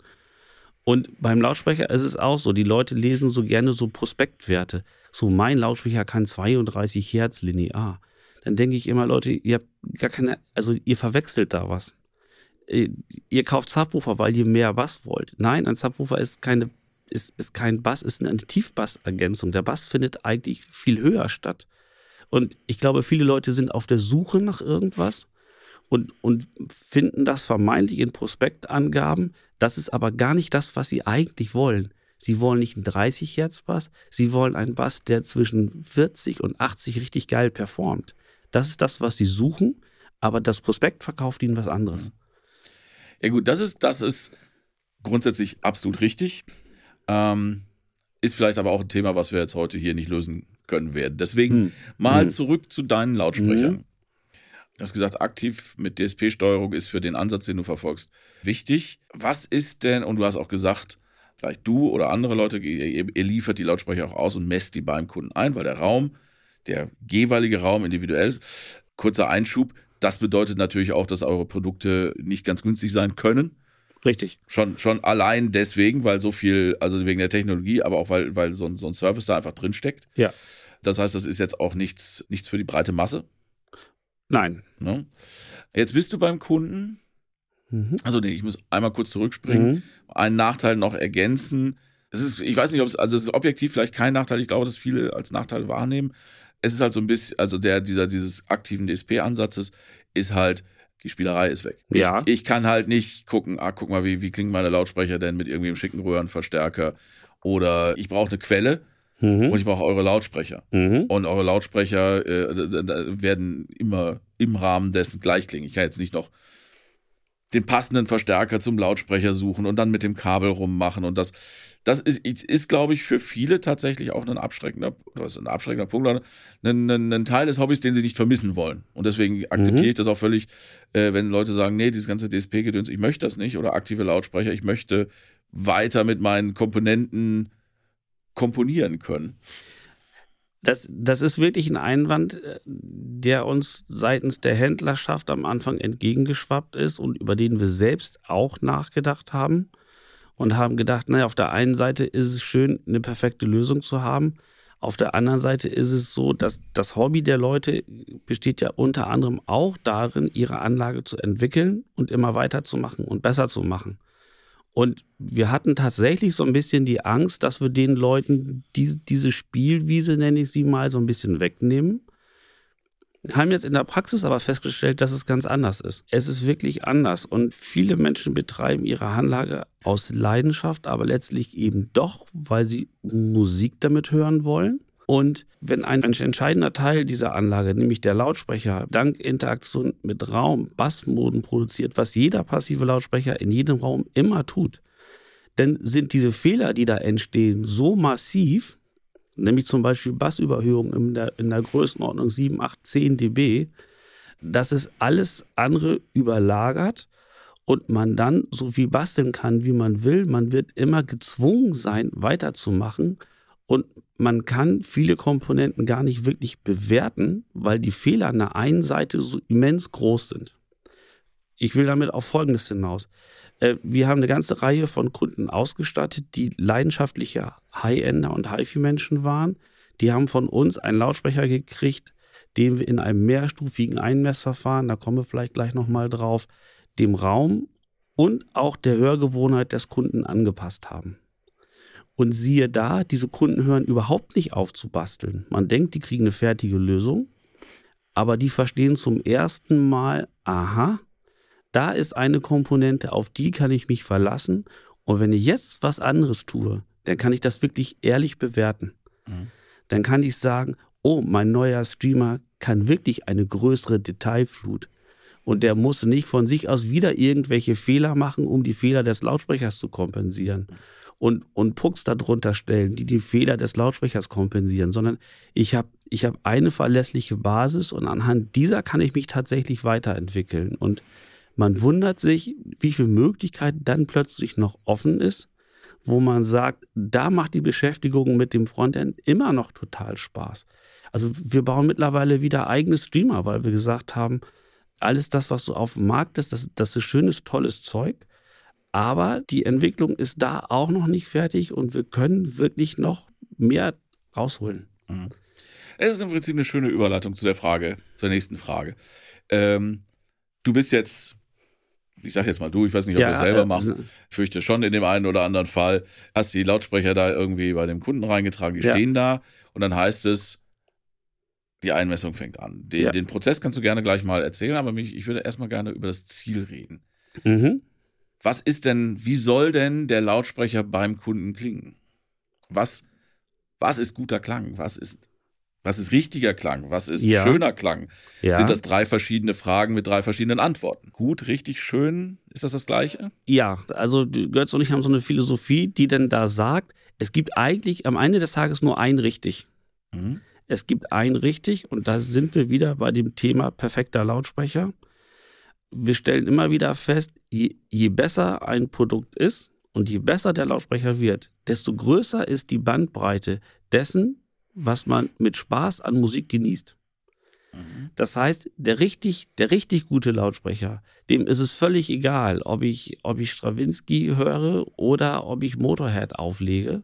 Und beim Lautsprecher ist es auch so, die Leute lesen so gerne so Prospektwerte. So, mein Lautsprecher kann 32 Hertz linear. Dann denke ich immer, Leute, ihr habt gar keine, also ihr verwechselt da was. Äh, ihr kauft Subwoofer, weil ihr mehr Bass wollt. Nein, ein Subwoofer ist keine, ist, ist kein Bass, ist eine Tiefbassergänzung. Der Bass findet eigentlich viel höher statt. Und ich glaube, viele Leute sind auf der Suche nach irgendwas und, und finden das vermeintlich in Prospektangaben. Das ist aber gar nicht das, was sie eigentlich wollen. Sie wollen nicht einen 30 Hertz Bass, sie wollen einen Bass, der zwischen 40 und 80 richtig geil performt. Das ist das, was sie suchen, aber das Prospekt verkauft ihnen was anderes. Ja gut, das ist, das ist grundsätzlich absolut richtig. Ähm, ist vielleicht aber auch ein Thema, was wir jetzt heute hier nicht lösen können werden. Deswegen hm. mal hm. zurück zu deinen Lautsprechern. Hm. Du hast gesagt, aktiv mit DSP-Steuerung ist für den Ansatz, den du verfolgst, wichtig. Was ist denn, und du hast auch gesagt, vielleicht du oder andere Leute, ihr, ihr liefert die Lautsprecher auch aus und messt die beim Kunden ein, weil der Raum, der jeweilige Raum individuell ist. Kurzer Einschub, das bedeutet natürlich auch, dass eure Produkte nicht ganz günstig sein können. Richtig. Schon, schon allein deswegen, weil so viel, also wegen der Technologie, aber auch weil, weil so, ein, so ein Service da einfach drinsteckt. Ja. Das heißt, das ist jetzt auch nichts, nichts für die breite Masse. Nein. Ne? Jetzt bist du beim Kunden. Mhm. Also, nee, ich muss einmal kurz zurückspringen. Mhm. Einen Nachteil noch ergänzen. Es ist, ich weiß nicht, ob es, also es ist objektiv vielleicht kein Nachteil. Ich glaube, dass viele als Nachteil wahrnehmen. Es ist halt so ein bisschen, also der, dieser, dieses aktiven DSP-Ansatzes ist halt, die Spielerei ist weg. Ja. Ich, ich, kann halt nicht gucken, ah, guck mal, wie, wie klingen meine Lautsprecher denn mit irgendwie einem schicken Röhrenverstärker. Oder ich brauche eine Quelle Mhm. Und ich brauche eure Lautsprecher. Mhm. Und eure Lautsprecher äh, werden immer im Rahmen dessen gleich klingen. Ich kann jetzt nicht noch den passenden Verstärker zum Lautsprecher suchen und dann mit dem Kabel rummachen. Und das, das ist, ist glaube ich, für viele tatsächlich auch ein abschreckender, was ein abschreckender Punkt, ein, ein, ein, Teil des Hobbys, den sie nicht vermissen wollen. Und deswegen akzeptiere mhm. ich das auch völlig, äh, wenn Leute sagen, nee, dieses ganze DSP-Gedöns, ich möchte das nicht, oder aktive Lautsprecher, ich möchte weiter mit meinen Komponenten komponieren können. Das, das ist wirklich ein Einwand, äh, der uns seitens der Händlerschaft am Anfang entgegengeschwappt ist und über den wir selbst auch nachgedacht haben und haben gedacht, naja, auf der einen Seite ist es schön, eine perfekte Lösung zu haben. Auf der anderen Seite ist es so, dass das Hobby der Leute besteht ja unter anderem auch darin, ihre Anlage zu entwickeln und immer weiterzumachen und besser zu machen. Und wir hatten tatsächlich so ein bisschen die Angst, dass wir den Leuten die, diese Spielwiese, nenne ich sie mal, so ein bisschen wegnehmen. Haben jetzt in der Praxis aber festgestellt, dass es ganz anders ist. Es ist wirklich anders und viele Menschen betreiben ihre Anlage aus Leidenschaft, aber letztlich eben doch, weil sie Musik damit hören wollen und wenn ein entscheidender Teil dieser Anlage, nämlich der Lautsprecher, dank Interaktion mit Raum Bassmoden produziert, was jeder passive Lautsprecher in jedem Raum immer tut, dann sind diese Fehler, die da entstehen, so massiv, nämlich zum Beispiel Bassüberhöhung in der, in der Größenordnung 7, 8, 10 dB, dass es alles andere überlagert und man dann so viel basteln kann, wie man will. Man wird immer gezwungen sein, weiterzumachen und man kann viele Komponenten gar nicht wirklich bewerten, weil die Fehler an der einen Seite so immens groß sind. Ich will damit auf Folgendes hinaus. Äh, wir haben eine ganze Reihe von Kunden ausgestattet, die leidenschaftliche High-Ender und HiFi-Menschen waren. Die haben von uns einen Lautsprecher gekriegt, den wir in einem mehrstufigen Einmessverfahren, da kommen wir vielleicht gleich nochmal drauf, dem Raum und auch der Hörgewohnheit des Kunden angepasst haben. Und siehe da, diese Kunden hören überhaupt nicht auf zu basteln. Man denkt, die kriegen eine fertige Lösung, aber die verstehen zum ersten Mal, aha, da ist eine Komponente, auf die kann ich mich verlassen. Und wenn ich jetzt was anderes tue, dann kann ich das wirklich ehrlich bewerten. Mhm. Dann kann ich sagen, oh, mein neuer Streamer kann wirklich eine größere Detailflut. Und der muss nicht von sich aus wieder irgendwelche Fehler machen, um die Fehler des Lautsprechers zu kompensieren. Und, und Pucks darunter stellen, die die Fehler des Lautsprechers kompensieren, sondern ich habe ich hab eine verlässliche Basis und anhand dieser kann ich mich tatsächlich weiterentwickeln. Und man wundert sich, wie viel Möglichkeit dann plötzlich noch offen ist, wo man sagt, da macht die Beschäftigung mit dem Frontend immer noch total Spaß. Also wir bauen mittlerweile wieder eigene Streamer, weil wir gesagt haben, alles das, was so auf dem Markt ist, das, das ist schönes, tolles Zeug. Aber die Entwicklung ist da auch noch nicht fertig und wir können wirklich noch mehr rausholen. Mhm. Es ist im Prinzip eine schöne Überleitung zu der Frage, zur nächsten Frage. Ähm, du bist jetzt, ich sage jetzt mal du, ich weiß nicht, ob ja, du das selber äh, machst, fürchte schon in dem einen oder anderen Fall, hast die Lautsprecher da irgendwie bei dem Kunden reingetragen, die ja. stehen da und dann heißt es, die Einmessung fängt an. Den, ja. den Prozess kannst du gerne gleich mal erzählen, aber mich, ich würde erstmal gerne über das Ziel reden. Mhm. Was ist denn, wie soll denn der Lautsprecher beim Kunden klingen? Was, was ist guter Klang? Was ist was ist richtiger Klang? Was ist ja. schöner Klang? Ja. Sind das drei verschiedene Fragen mit drei verschiedenen Antworten? Gut, richtig, schön. Ist das das Gleiche? Ja, also Götz und ich haben so eine Philosophie, die dann da sagt, es gibt eigentlich am Ende des Tages nur ein richtig. Mhm. Es gibt ein richtig und da sind wir wieder bei dem Thema perfekter Lautsprecher. Wir stellen immer wieder fest, je, je besser ein Produkt ist und je besser der Lautsprecher wird, desto größer ist die Bandbreite dessen, was man mit Spaß an Musik genießt. Mhm. Das heißt, der richtig, der richtig gute Lautsprecher, dem ist es völlig egal, ob ich, ob ich Stravinsky höre oder ob ich Motorhead auflege.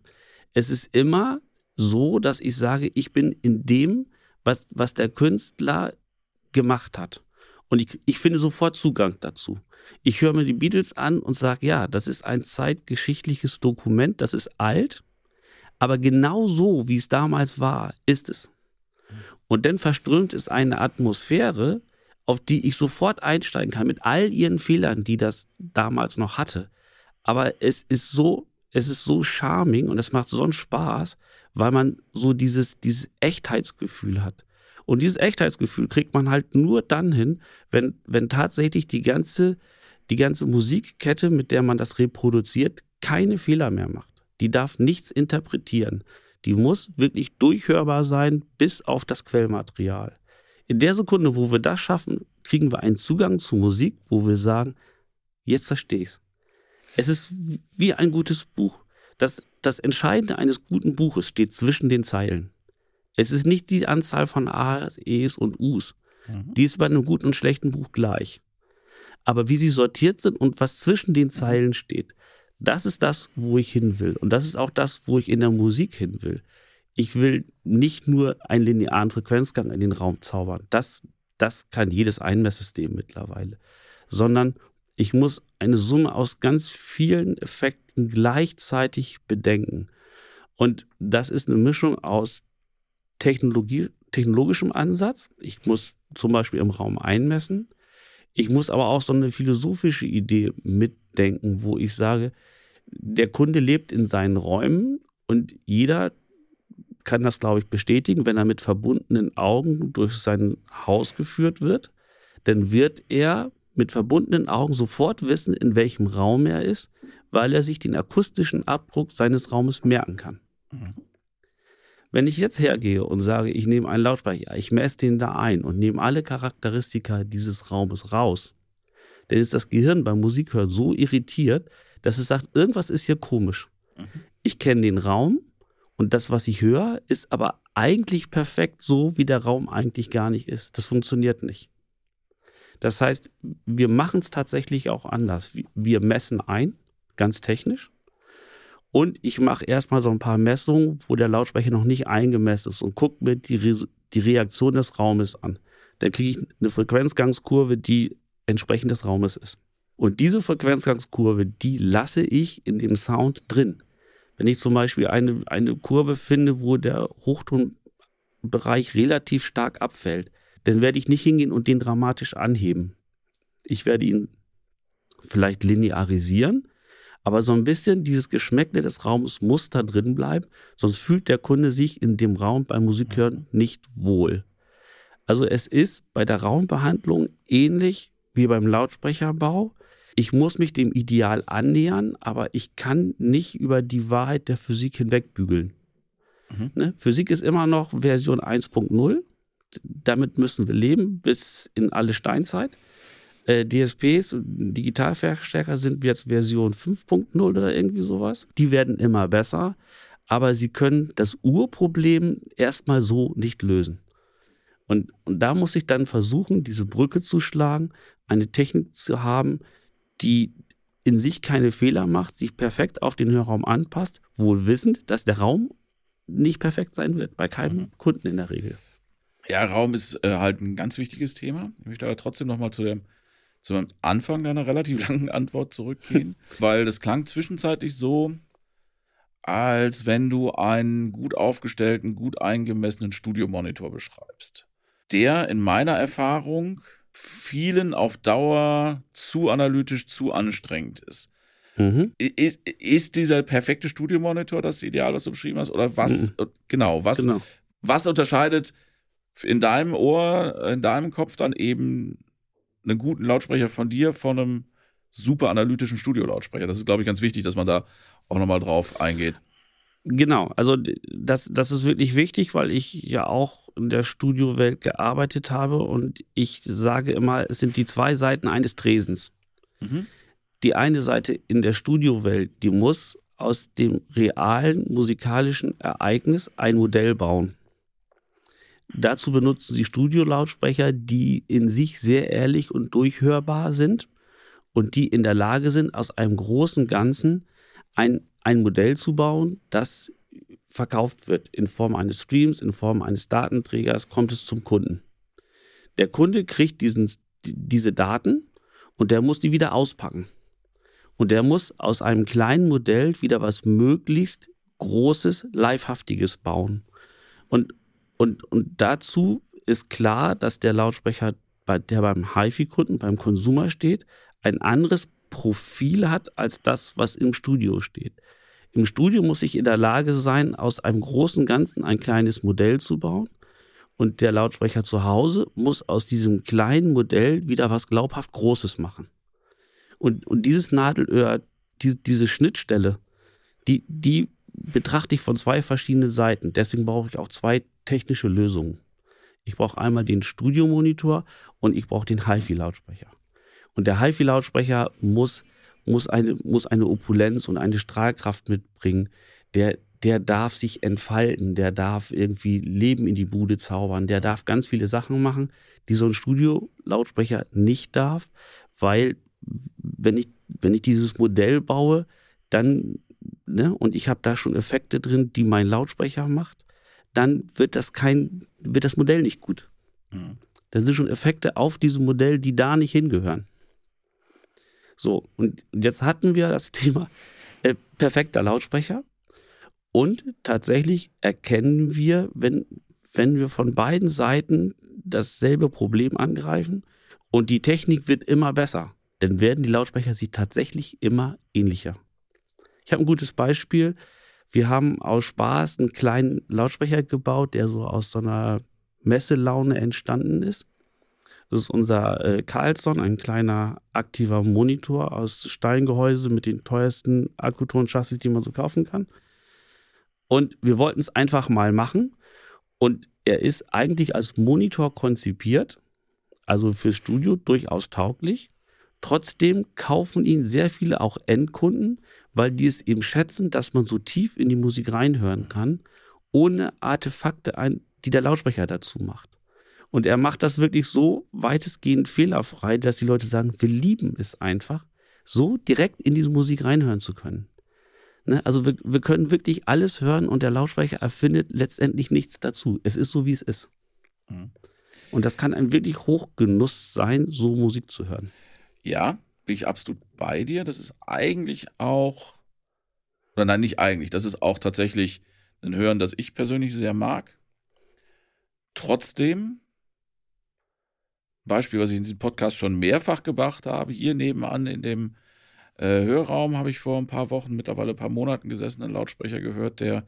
Es ist immer so, dass ich sage, ich bin in dem, was, was der Künstler gemacht hat. Und ich, ich finde sofort Zugang dazu. Ich höre mir die Beatles an und sage, ja, das ist ein zeitgeschichtliches Dokument, das ist alt, aber genau so, wie es damals war, ist es. Und dann verströmt es eine Atmosphäre, auf die ich sofort einsteigen kann, mit all ihren Fehlern, die das damals noch hatte. Aber es ist so, es ist so charming und es macht so einen Spaß, weil man so dieses, dieses Echtheitsgefühl hat. Und dieses Echtheitsgefühl kriegt man halt nur dann hin, wenn, wenn tatsächlich die ganze, die ganze Musikkette, mit der man das reproduziert, keine Fehler mehr macht. Die darf nichts interpretieren. Die muss wirklich durchhörbar sein bis auf das Quellmaterial. In der Sekunde, wo wir das schaffen, kriegen wir einen Zugang zu Musik, wo wir sagen, jetzt verstehe ich's. Es ist wie ein gutes Buch. Das, das Entscheidende eines guten Buches steht zwischen den Zeilen. Es ist nicht die Anzahl von A's, E's und U's. Mhm. Die ist bei einem guten und schlechten Buch gleich. Aber wie sie sortiert sind und was zwischen den Zeilen steht, das ist das, wo ich hin will. Und das ist auch das, wo ich in der Musik hin will. Ich will nicht nur einen linearen Frequenzgang in den Raum zaubern. Das, das kann jedes Einmesssystem mittlerweile. Sondern ich muss eine Summe aus ganz vielen Effekten gleichzeitig bedenken. Und das ist eine Mischung aus Technologie, technologischem Ansatz. Ich muss zum Beispiel im Raum einmessen. Ich muss aber auch so eine philosophische Idee mitdenken, wo ich sage, der Kunde lebt in seinen Räumen und jeder kann das, glaube ich, bestätigen, wenn er mit verbundenen Augen durch sein Haus geführt wird, dann wird er mit verbundenen Augen sofort wissen, in welchem Raum er ist, weil er sich den akustischen Abdruck seines Raumes merken kann. Mhm. Wenn ich jetzt hergehe und sage, ich nehme einen Lautsprecher, ich messe den da ein und nehme alle Charakteristika dieses Raumes raus, dann ist das Gehirn beim Musikhören so irritiert, dass es sagt, irgendwas ist hier komisch. Mhm. Ich kenne den Raum und das, was ich höre, ist aber eigentlich perfekt so, wie der Raum eigentlich gar nicht ist. Das funktioniert nicht. Das heißt, wir machen es tatsächlich auch anders. Wir messen ein, ganz technisch. Und ich mache erstmal so ein paar Messungen, wo der Lautsprecher noch nicht eingemessen ist und gucke mir die, Re die Reaktion des Raumes an. Dann kriege ich eine Frequenzgangskurve, die entsprechend des Raumes ist. Und diese Frequenzgangskurve, die lasse ich in dem Sound drin. Wenn ich zum Beispiel eine, eine Kurve finde, wo der Hochtonbereich relativ stark abfällt, dann werde ich nicht hingehen und den dramatisch anheben. Ich werde ihn vielleicht linearisieren, aber so ein bisschen dieses Geschmäckle des Raums muss da drin bleiben, sonst fühlt der Kunde sich in dem Raum beim Musikhören nicht wohl. Also es ist bei der Raumbehandlung ähnlich wie beim Lautsprecherbau. Ich muss mich dem Ideal annähern, aber ich kann nicht über die Wahrheit der Physik hinwegbügeln. Mhm. Ne? Physik ist immer noch Version 1.0. Damit müssen wir leben bis in alle Steinzeit. Äh, DSPs, Digitalverstärker sind jetzt Version 5.0 oder irgendwie sowas. Die werden immer besser, aber sie können das Urproblem erstmal so nicht lösen. Und, und da muss ich dann versuchen, diese Brücke zu schlagen, eine Technik zu haben, die in sich keine Fehler macht, sich perfekt auf den Hörraum anpasst, wohl wissend, dass der Raum nicht perfekt sein wird, bei keinem mhm. Kunden in der Regel. Ja, Raum ist äh, halt ein ganz wichtiges Thema. Ich möchte aber trotzdem nochmal zu dem zum Anfang deiner relativ langen Antwort zurückgehen, weil das klang zwischenzeitlich so, als wenn du einen gut aufgestellten, gut eingemessenen Studiomonitor beschreibst, der in meiner Erfahrung vielen auf Dauer zu analytisch, zu anstrengend ist. Mhm. Ist, ist, dieser perfekte Studiomonitor das Ideal, was du beschrieben hast? Oder was, mhm. genau, was, genau. was unterscheidet in deinem Ohr, in deinem Kopf dann eben einen guten Lautsprecher von dir von einem super analytischen Studio-Lautsprecher? Das ist, glaube ich, ganz wichtig, dass man da auch nochmal drauf eingeht. Genau, also das, das ist wirklich wichtig, weil ich ja auch in der Studiowelt gearbeitet habe und ich sage immer, es sind die zwei Seiten eines Tresens. Mhm. Die eine Seite in der Studiowelt, die muss aus dem realen musikalischen Ereignis ein Modell bauen. Dazu benutzen sie Studiolautsprecher, die in sich sehr ehrlich und durchhörbar sind und die in der Lage sind, aus einem großen Ganzen ein, ein Modell zu bauen, das verkauft wird in Form eines Streams, in Form eines Datenträgers, kommt es zum Kunden. Der Kunde kriegt diesen, diese Daten und der muss die wieder auspacken. Und der muss aus einem kleinen Modell wieder was möglichst Großes, Livehaftiges bauen. Und und, und dazu ist klar, dass der Lautsprecher, der beim HiFi-Kunden, beim Konsumer steht, ein anderes Profil hat als das, was im Studio steht. Im Studio muss ich in der Lage sein, aus einem großen Ganzen ein kleines Modell zu bauen. Und der Lautsprecher zu Hause muss aus diesem kleinen Modell wieder was glaubhaft Großes machen. Und, und dieses Nadelöhr, die, diese Schnittstelle, die, die betrachte ich von zwei verschiedenen Seiten. Deswegen brauche ich auch zwei technische Lösungen. Ich brauche einmal den Studiomonitor und ich brauche den HiFi-Lautsprecher. Und der HiFi-Lautsprecher muss, muss, eine, muss eine Opulenz und eine Strahlkraft mitbringen. Der, der darf sich entfalten, der darf irgendwie Leben in die Bude zaubern, der darf ganz viele Sachen machen, die so ein Studio-Lautsprecher nicht darf, weil wenn ich, wenn ich dieses Modell baue, dann ne, und ich habe da schon Effekte drin, die mein Lautsprecher macht, dann wird das kein, wird das Modell nicht gut. Mhm. Dann sind schon Effekte auf diesem Modell, die da nicht hingehören. So, und jetzt hatten wir das Thema äh, perfekter Lautsprecher. Und tatsächlich erkennen wir, wenn, wenn wir von beiden Seiten dasselbe Problem angreifen und die Technik wird immer besser, dann werden die Lautsprecher sich tatsächlich immer ähnlicher. Ich habe ein gutes Beispiel. Wir haben aus Spaß einen kleinen Lautsprecher gebaut, der so aus so einer Messelaune entstanden ist. Das ist unser äh, Carlson, ein kleiner aktiver Monitor aus Steingehäuse mit den teuersten Akkuton-Chassis, die man so kaufen kann. Und wir wollten es einfach mal machen. Und er ist eigentlich als Monitor konzipiert, also fürs Studio durchaus tauglich. Trotzdem kaufen ihn sehr viele auch Endkunden, weil die es eben schätzen, dass man so tief in die Musik reinhören kann, ohne Artefakte, ein, die der Lautsprecher dazu macht. Und er macht das wirklich so weitestgehend fehlerfrei, dass die Leute sagen, wir lieben es einfach, so direkt in diese Musik reinhören zu können. Ne? Also wir, wir können wirklich alles hören und der Lautsprecher erfindet letztendlich nichts dazu. Es ist so, wie es ist. Mhm. Und das kann ein wirklich Hochgenuss sein, so Musik zu hören. Ja, bin ich absolut bei dir. Das ist eigentlich auch, oder nein, nicht eigentlich, das ist auch tatsächlich ein Hören, das ich persönlich sehr mag. Trotzdem, Beispiel, was ich in diesem Podcast schon mehrfach gemacht habe, hier nebenan in dem äh, Hörraum habe ich vor ein paar Wochen, mittlerweile ein paar Monaten gesessen, einen Lautsprecher gehört, der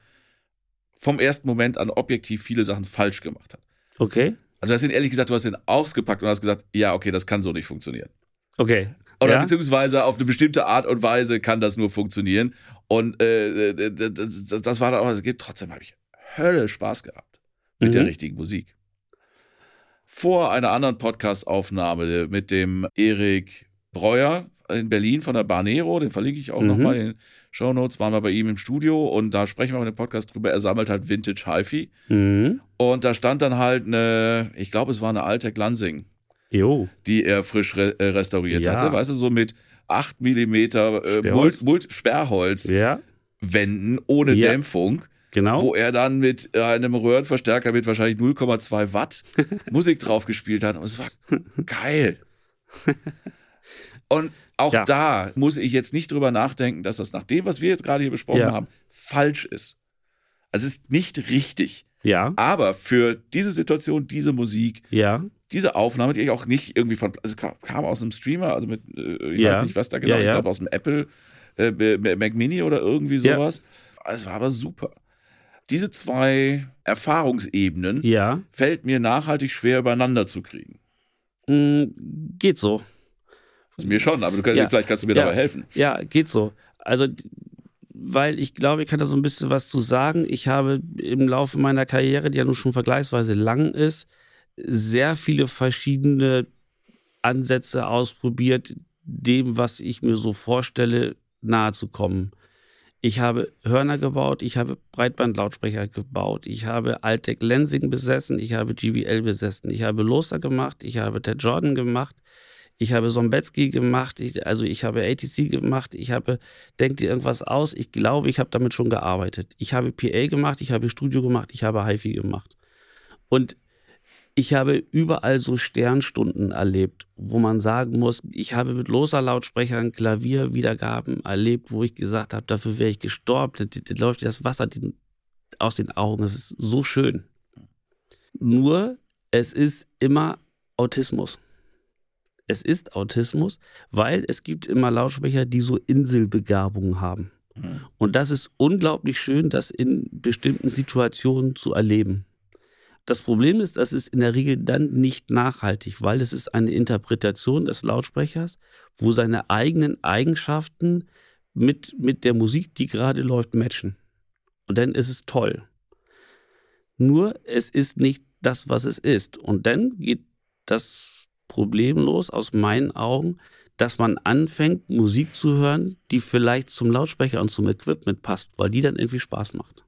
vom ersten Moment an objektiv viele Sachen falsch gemacht hat. Okay. Also du hast ihn ehrlich gesagt, du hast ihn ausgepackt und hast gesagt, ja, okay, das kann so nicht funktionieren. Okay. Oder ja? beziehungsweise auf eine bestimmte Art und Weise kann das nur funktionieren. Und äh, das, das, war dann auch, also trotzdem habe ich Hölle Spaß gehabt mit mhm. der richtigen Musik. Vor einer anderen Podcast-Aufnahme mit dem Erik Breuer, in Berlin von der Barnero, den verlinke ich auch Mhm. nochmal in den Show Notes, waren wir bei ihm im Studio und da sprechen wir mit dem Podcast drüber. Er sammelt halt Vintage HiFi Mhm. und da stand dann halt eine, ich glaube, es war eine Altec Lansing, Jo. die er frisch re äh, restauriert Ja. hatte, weißt du, so mit 8 mm äh, Sperrholz. Mult Mult Sperrholz Ja, Wänden ohne Ja. Dämpfung, genau. wo er dann mit einem Röhrenverstärker mit wahrscheinlich 0,2 Watt Musik drauf gespielt hat und es war geil. Und auch Ja. da muss ich jetzt nicht drüber nachdenken, dass das nach dem, was wir jetzt gerade hier besprochen Ja. haben, falsch ist. Also es ist nicht richtig. Ja, Aber für diese Situation, diese Musik, ja, diese Aufnahme, die ich auch nicht irgendwie von, also kam, aus einem Streamer, also mit, äh, ich Ja. weiß nicht, was da genau, ich glaube aus dem Apple äh, Mac Mini oder irgendwie sowas. Es war aber super. Diese zwei Erfahrungsebenen ja. fällt mir nachhaltig schwer übereinander zu kriegen. Mm, geht so. Also mir schon, aber kannst, Ja. vielleicht kannst du mir Ja. dabei helfen. Ja, geht so. Also, weil ich glaube, ich kann da so ein bisschen was zu sagen. Ich habe im Laufe meiner Karriere, die ja nun schon vergleichsweise lang ist, sehr viele verschiedene Ansätze ausprobiert, dem, was ich mir so vorstelle, nahe zu kommen. Ich habe Hörner gebaut, ich habe Breitbandlautsprecher gebaut, ich habe Altec Lensing besessen, ich habe GBL besessen, ich habe Loser gemacht, ich habe Ted Jordan gemacht, ich habe Sombetsky gemacht, ich, also ich habe ATC gemacht, ich habe Denk dir irgendwas aus, ich glaube, ich habe damit schon gearbeitet. Ich habe PA gemacht, ich habe Studio gemacht, ich habe HiFi gemacht. Und ich habe überall so Sternstunden erlebt, wo man sagen muss, ich habe mit loser Lautsprechern Klavierwiedergaben erlebt, wo ich gesagt habe, dafür wäre ich gestorben, da, da läuft das Wasser aus den Augen, das ist so schön. Nur, es ist immer Autismus. Es ist Autismus, weil es gibt immer Lautsprecher, die so Inselbegabungen haben. Mhm. Und das ist unglaublich schön, das in bestimmten Situationen zu erleben. Das Problem ist, das ist in der Regel dann nicht nachhaltig, weil es ist eine Interpretation des Lautsprechers, wo seine eigenen Eigenschaften mit, mit der Musik, die gerade läuft, matchen. Und dann ist es toll. Nur es ist nicht das, was es ist. Und dann geht das Problem los, aus meinen Augen, dass man anfängt, Musik zu hören, die vielleicht zum Lautsprecher und zum Equipment passt, weil die dann irgendwie Spaß macht.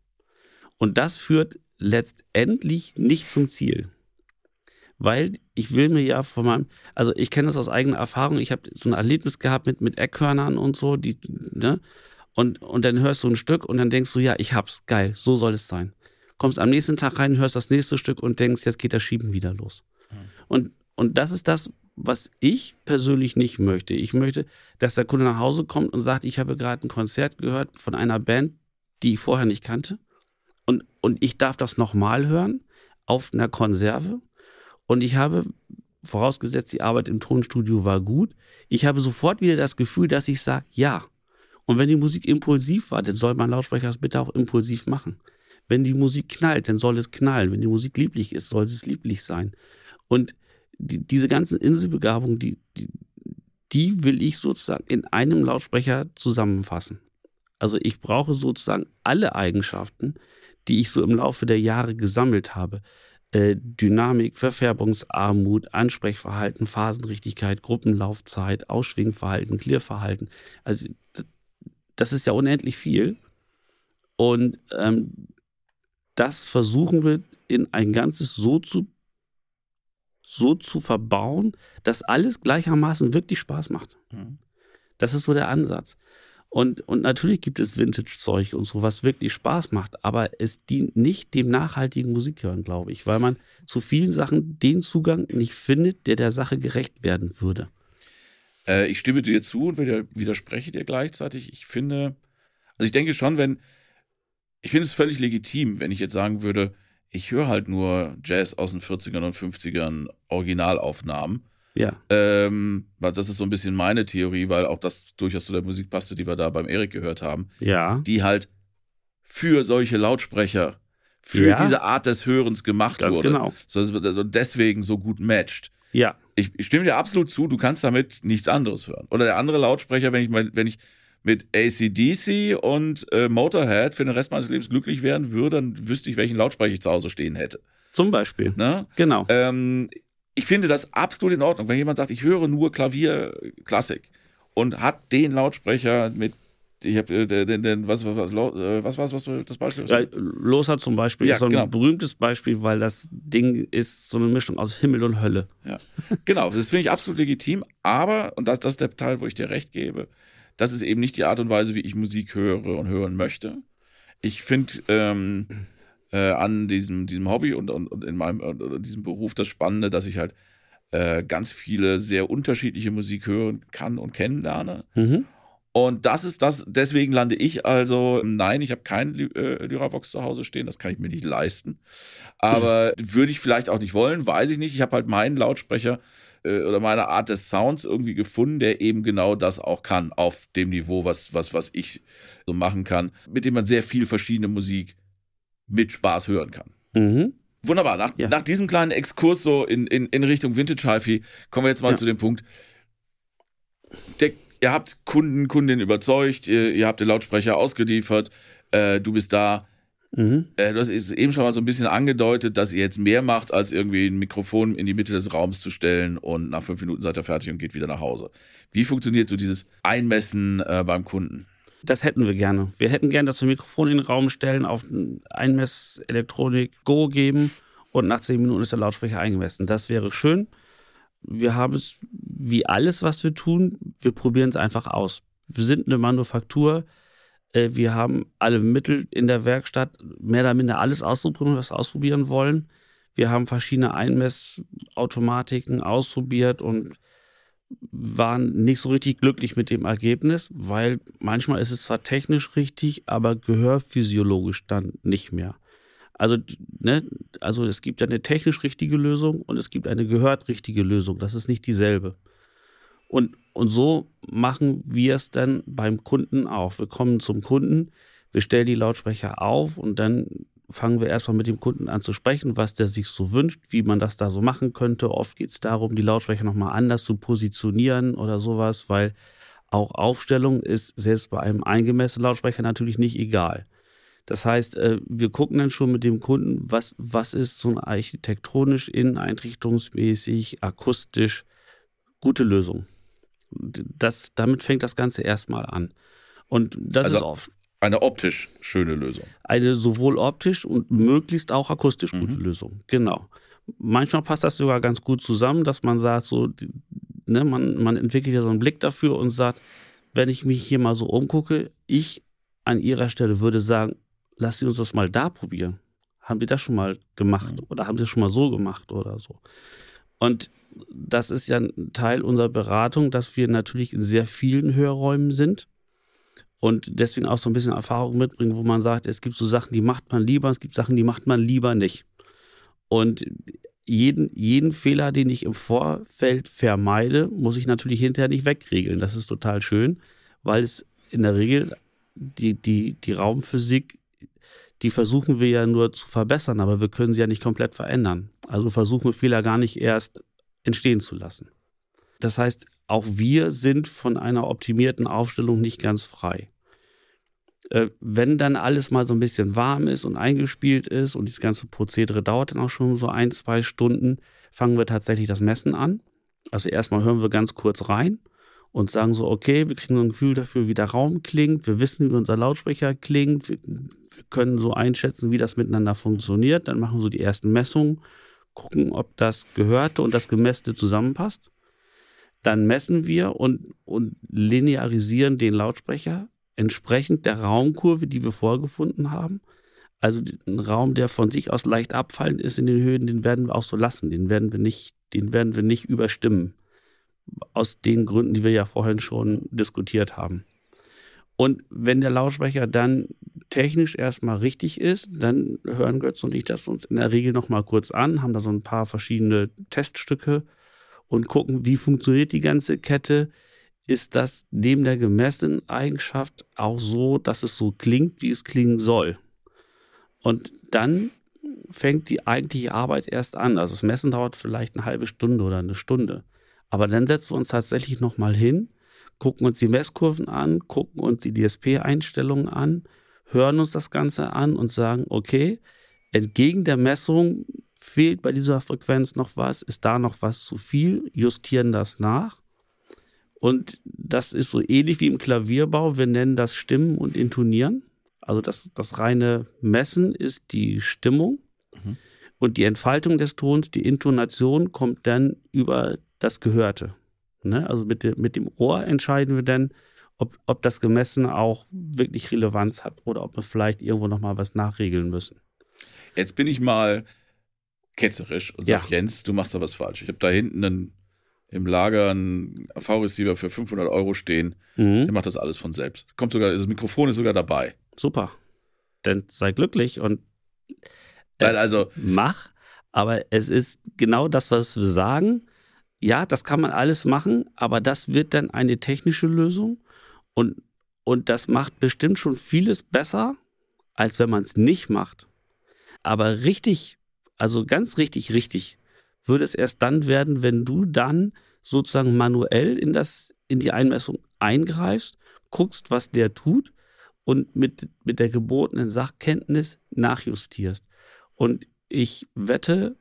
Und das führt letztendlich nicht zum Ziel. Weil ich will mir ja von meinem, also ich kenne das aus eigener Erfahrung, ich habe so ein Erlebnis gehabt mit, mit Eckhörnern und so, die, ne? Und, und dann hörst du ein Stück und dann denkst du, ja, ich hab's, geil, so soll es sein. Kommst am nächsten Tag rein, hörst das nächste Stück und denkst, jetzt geht das Schieben wieder los. Und, und das ist das, was ich persönlich nicht möchte. Ich möchte, dass der Kunde nach Hause kommt und sagt, ich habe gerade ein Konzert gehört von einer Band, die ich vorher nicht kannte. Und, und ich darf das nochmal hören auf einer Konserve. Und ich habe, vorausgesetzt, die Arbeit im Tonstudio war gut, ich habe sofort wieder das Gefühl, dass ich sage, ja. Und wenn die Musik impulsiv war, dann soll mein Lautsprecher es bitte auch impulsiv machen. Wenn die Musik knallt, dann soll es knallen. Wenn die Musik lieblich ist, soll es lieblich sein. Und die, diese ganzen Inselbegabungen, die, die, die will ich sozusagen in einem Lautsprecher zusammenfassen. Also ich brauche sozusagen alle Eigenschaften, die ich so im Laufe der Jahre gesammelt habe. Äh, Dynamik, Verfärbungsarmut, Ansprechverhalten, Phasenrichtigkeit, Gruppenlaufzeit, Ausschwingverhalten, Klirrverhalten. Also das, das ist ja unendlich viel. Und ähm, das versuchen wir in ein Ganzes so zu, so zu verbauen, dass alles gleichermaßen wirklich Spaß macht. Mhm. Das ist so der Ansatz. Und, und natürlich gibt es Vintage-Zeug und so, was wirklich Spaß macht, aber es dient nicht dem nachhaltigen Musikhören, glaube ich, weil man zu vielen Sachen den Zugang nicht findet, der der Sache gerecht werden würde. Äh, ich stimme dir zu und widerspreche dir gleichzeitig. Ich finde, also ich denke schon, wenn, ich finde es völlig legitim, wenn ich jetzt sagen würde, ich höre halt nur Jazz aus den 40ern und 50ern Originalaufnahmen. Ja, Ähm, weil das ist so ein bisschen meine Theorie, weil auch das durchaus zu der Musik passte, die wir da beim Erik gehört haben, ja, die halt für solche Lautsprecher, für Ja. diese Art des Hörens gemacht ganz wurde. genau. So, deswegen so gut matcht. Ja, Ich, ich stimme dir absolut zu, du kannst damit nichts anderes hören. Oder der andere Lautsprecher, wenn ich mal, wenn ich mit ACDC und äh, Motorhead für den Rest meines Lebens glücklich werden würde, dann wüsste ich, welchen Lautsprecher ich zu Hause stehen hätte. zum Beispiel. Ne? Genau. Ähm, ich finde das absolut in Ordnung, wenn jemand sagt, ich höre nur Klavierklassik und hat den Lautsprecher mit ich habe äh, den, den, was, was, was, äh, was, was, was das Beispiel? Ja, Loser zum Beispiel Ja, ist so ein genau. berühmtes Beispiel, weil das Ding ist so eine Mischung aus Himmel und Hölle. Ja, genau, das finde ich absolut legitim, aber, und das, das ist der Teil, wo ich dir recht gebe, das ist eben nicht die Art und Weise, wie ich Musik höre und hören möchte. Ich finde ähm, äh, an diesem, diesem Hobby und, und, und in meinem und, diesem Beruf das Spannende, dass ich halt äh, ganz viele sehr unterschiedliche Musik hören kann und kennenlerne. Mhm. Und das ist das, deswegen lande ich also, nein, ich habe keinen äh, Lyrabox zu Hause stehen, das kann ich mir nicht leisten. Aber würde ich vielleicht auch nicht wollen, weiß ich nicht. Ich habe halt meinen Lautsprecher äh, oder meine Art des Sounds irgendwie gefunden, der eben genau das auch kann, auf dem Niveau, was, was, was ich so machen kann, mit dem man sehr viel verschiedene Musik mit Spaß hören kann. Mhm. Wunderbar. Nach, Ja. nach diesem kleinen Exkurs so in, in, in Richtung Vintage HiFi kommen wir jetzt mal Ja. zu dem Punkt. Der, ihr habt Kunden, Kundinnen überzeugt, ihr, ihr habt den Lautsprecher ausgeliefert, äh, du bist da. Mhm. Äh, du hast es eben schon mal so ein bisschen angedeutet, dass ihr jetzt mehr macht, als irgendwie ein Mikrofon in die Mitte des Raums zu stellen und nach fünf Minuten seid ihr fertig und geht wieder nach Hause. Wie funktioniert so dieses Einmessen äh, beim Kunden? Das hätten wir gerne. Wir hätten gerne, dass wir Mikrofon in den Raum stellen, auf Einmesselektronik Go geben und nach zehn Minuten ist der Lautsprecher eingemessen. Das wäre schön. Wir haben es wie alles, was wir tun, wir probieren es einfach aus. Wir sind eine Manufaktur. Äh, Wir haben alle Mittel in der Werkstatt, mehr oder minder alles auszuprobieren, was wir ausprobieren wollen. Wir haben verschiedene Einmessautomatiken ausprobiert und waren nicht so richtig glücklich mit dem Ergebnis, weil manchmal ist es zwar technisch richtig, aber gehörphysiologisch dann nicht mehr. Also, ne, also es gibt eine technisch richtige Lösung und es gibt eine gehört richtige Lösung. Das ist nicht dieselbe. Und, und so machen wir es dann beim Kunden auch. Wir kommen zum Kunden, wir stellen die Lautsprecher auf und dann fangen wir erstmal mit dem Kunden an zu sprechen, was der sich so wünscht, wie man das da so machen könnte. Oft geht es darum, die Lautsprecher nochmal anders zu positionieren oder sowas, weil auch Aufstellung ist selbst bei einem eingemessenen Lautsprecher natürlich nicht egal. Das heißt, äh, wir gucken dann schon mit dem Kunden, was, was ist so ein architektonisch, inneneinrichtungsmäßig, akustisch gute Lösung. Das, damit fängt das Ganze erstmal an. Und das Also- ist oft Eine optisch schöne Lösung. eine sowohl optisch und möglichst auch akustisch gute Mhm. Lösung. Genau. Manchmal passt das sogar ganz gut zusammen, dass man sagt, so, die- ne, man, man entwickelt ja so einen Blick dafür und sagt, wenn ich mich hier mal so umgucke, ich an ihrer Stelle würde sagen, lass Sie uns das mal da probieren. Haben Sie das schon mal gemacht Mhm. oder haben Sie das schon mal so gemacht oder so? Und das ist ja ein Teil unserer Beratung, dass wir natürlich in sehr vielen Hörräumen sind und deswegen auch so ein bisschen Erfahrung mitbringen, wo man sagt, es gibt so Sachen, die macht man lieber, es gibt Sachen, die macht man lieber nicht. Und jeden, jeden Fehler, den ich im Vorfeld vermeide, muss ich natürlich hinterher nicht wegregeln. Das ist total schön, weil es in der Regel die, die, die Raumphysik, die versuchen wir ja nur zu verbessern, aber wir können sie ja nicht komplett verändern. Also versuchen wir Fehler gar nicht erst entstehen zu lassen. Das heißt, auch wir sind von einer optimierten Aufstellung nicht ganz frei. Äh, wenn dann alles mal so ein bisschen warm ist und eingespielt ist und das ganze Prozedere dauert dann auch schon so ein, zwei Stunden, fangen wir tatsächlich das Messen an. Also erstmal hören wir ganz kurz rein und sagen so, okay, wir kriegen so ein Gefühl dafür, wie der Raum klingt, wir wissen, wie unser Lautsprecher klingt, wir, wir können so einschätzen, wie das miteinander funktioniert, dann machen wir so die ersten Messungen, gucken, ob das Gehörte und das Gemessene zusammenpasst. Dann messen wir und, und linearisieren den Lautsprecher entsprechend der Raumkurve, die wir vorgefunden haben. Also ein Raum, der von sich aus leicht abfallend ist in den Höhen, den werden wir auch so lassen. Den werden wir nicht, den werden wir nicht überstimmen. Aus den Gründen, die wir ja vorhin schon diskutiert haben. Und wenn der Lautsprecher dann technisch erstmal richtig ist, dann hören Götz und ich das uns in der Regel nochmal kurz an, haben da so ein paar verschiedene Teststücke und gucken, wie funktioniert die ganze Kette. Ist das neben der gemessenen Eigenschaft auch so, dass es so klingt, wie es klingen soll? Und dann fängt die eigentliche Arbeit erst an. Also das Messen dauert vielleicht eine halbe Stunde oder eine Stunde. Aber dann setzen wir uns tatsächlich nochmal hin, gucken uns die Messkurven an, gucken uns die DSP-Einstellungen an, hören uns das Ganze an und sagen, okay, entgegen der Messung fehlt bei dieser Frequenz noch was, ist da noch was zu viel, justieren das nach. Und das ist so ähnlich wie im Klavierbau. Wir nennen das Stimmen und Intonieren. Also das, das reine Messen ist die Stimmung. Mhm. Und die Entfaltung des Tons, die Intonation kommt dann über das Gehörte. Ne? Also mit, de, mit dem Ohr entscheiden wir dann, ob, ob das Gemessene auch wirklich Relevanz hat oder ob wir vielleicht irgendwo nochmal was nachregeln müssen. Jetzt bin ich mal ketzerisch und sage, ja. Jens, du machst da was falsch. Ich habe da hinten einen, im Lager einen AV-Receiver für 500 Euro stehen. Mhm. Der macht das alles von selbst. Kommt sogar, das Mikrofon ist sogar dabei. Super. Dann sei glücklich und äh, also mach. Aber es ist genau das, was wir sagen. Ja, das kann man alles machen, aber das wird dann eine technische Lösung und, und das macht bestimmt schon vieles besser, als wenn man es nicht macht. Aber richtig also ganz richtig, richtig würde es erst dann werden, wenn du dann sozusagen manuell in das, in die Einmessung eingreifst, guckst, was der tut und mit, mit der gebotenen Sachkenntnis nachjustierst. Und ich wette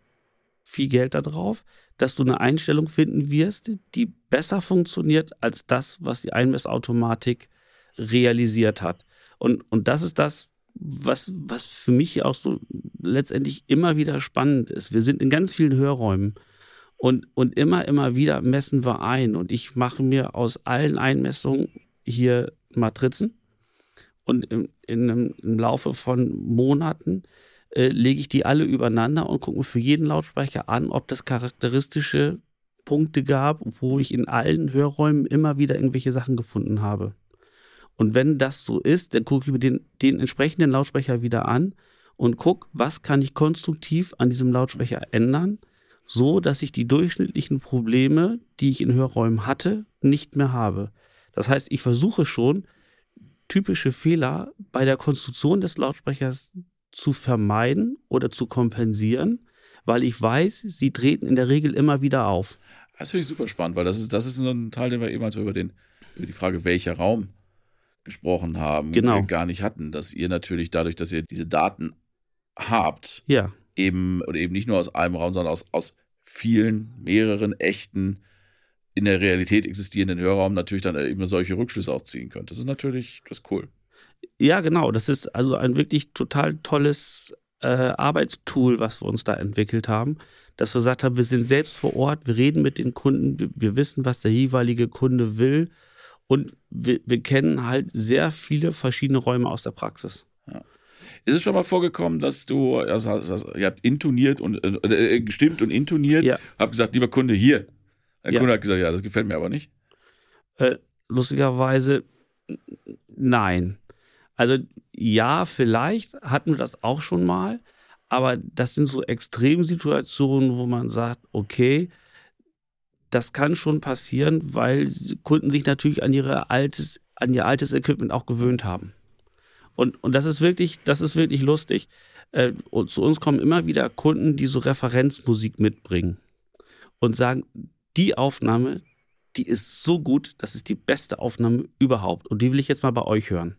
viel Geld darauf, dass du eine Einstellung finden wirst, die besser funktioniert als das, was die Einmessautomatik realisiert hat. Und, und das ist das, was, was für mich auch so letztendlich immer wieder spannend ist. Wir sind in ganz vielen Hörräumen und, und immer, immer wieder messen wir ein. Und ich mache mir aus allen Einmessungen hier Matrizen. Und im, in, im Laufe von Monaten äh, lege ich die alle übereinander und gucke mir für jeden Lautsprecher an, ob das charakteristische Punkte gab, wo ich in allen Hörräumen immer wieder irgendwelche Sachen gefunden habe. Und wenn das so ist, dann gucke ich mir den, den entsprechenden Lautsprecher wieder an und gucke, was kann ich konstruktiv an diesem Lautsprecher ändern, so dass ich die durchschnittlichen Probleme, die ich in Hörräumen hatte, nicht mehr habe. Das heißt, ich versuche schon, typische Fehler bei der Konstruktion des Lautsprechers zu vermeiden oder zu kompensieren, weil ich weiß, sie treten in der Regel immer wieder auf. Das finde ich super spannend, weil das ist, das ist so ein Teil, den wir eben, als wir über, den, über die Frage, welcher Raum gesprochen haben, genau. gar nicht hatten, dass ihr natürlich dadurch, dass ihr diese Daten habt, ja. eben oder eben nicht nur aus einem Raum, sondern aus, aus vielen, mehreren echten in der Realität existierenden Hörraum natürlich dann eben solche Rückschlüsse auch ziehen könnt. Das ist natürlich das ist cool. Ja, genau. Das ist also ein wirklich total tolles äh, Arbeitstool, was wir uns da entwickelt haben, dass wir gesagt haben, wir sind selbst vor Ort, wir reden mit den Kunden, wir wissen, was der jeweilige Kunde will und wir, wir kennen halt sehr viele verschiedene Räume aus der Praxis. Ja. Ist es schon mal vorgekommen, dass du, also, also ihr habt intoniert und äh, äh, gestimmt und intoniert, ja. habt gesagt, lieber Kunde, hier. Der ja. Kunde hat gesagt, ja, das gefällt mir aber nicht. Äh, lustigerweise, nein. Also ja, vielleicht hatten wir das auch schon mal, aber das sind so Extremsituationen, wo man sagt, okay, das kann schon passieren, weil Kunden sich natürlich an ihre altes, an ihr altes Equipment auch gewöhnt haben. Und, und das ist wirklich, das ist wirklich lustig. Äh, und zu uns kommen immer wieder Kunden, die so Referenzmusik mitbringen und sagen, die Aufnahme, die ist so gut, das ist die beste Aufnahme überhaupt. Und die will ich jetzt mal bei euch hören.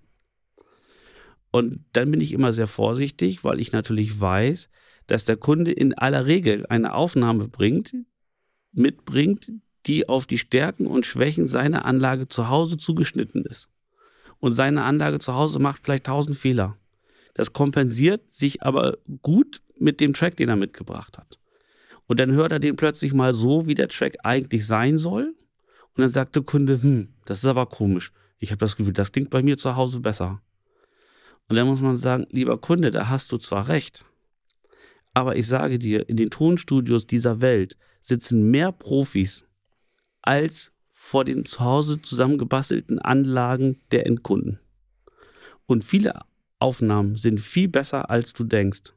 Und dann bin ich immer sehr vorsichtig, weil ich natürlich weiß, dass der Kunde in aller Regel eine Aufnahme bringt, mitbringt, die auf die Stärken und Schwächen seiner Anlage zu Hause zugeschnitten ist. Und seine Anlage zu Hause macht vielleicht tausend Fehler. Das kompensiert sich aber gut mit dem Track, den er mitgebracht hat. Und dann hört er den plötzlich mal so, wie der Track eigentlich sein soll. Und dann sagt der Kunde, hm, das ist aber komisch. Ich habe das Gefühl, das klingt bei mir zu Hause besser. Und dann muss man sagen, lieber Kunde, da hast du zwar recht. Aber ich sage dir, in den Tonstudios dieser Welt sitzen mehr Profis als vor den zu Hause zusammengebastelten Anlagen der Endkunden. Und viele Aufnahmen sind viel besser, als du denkst.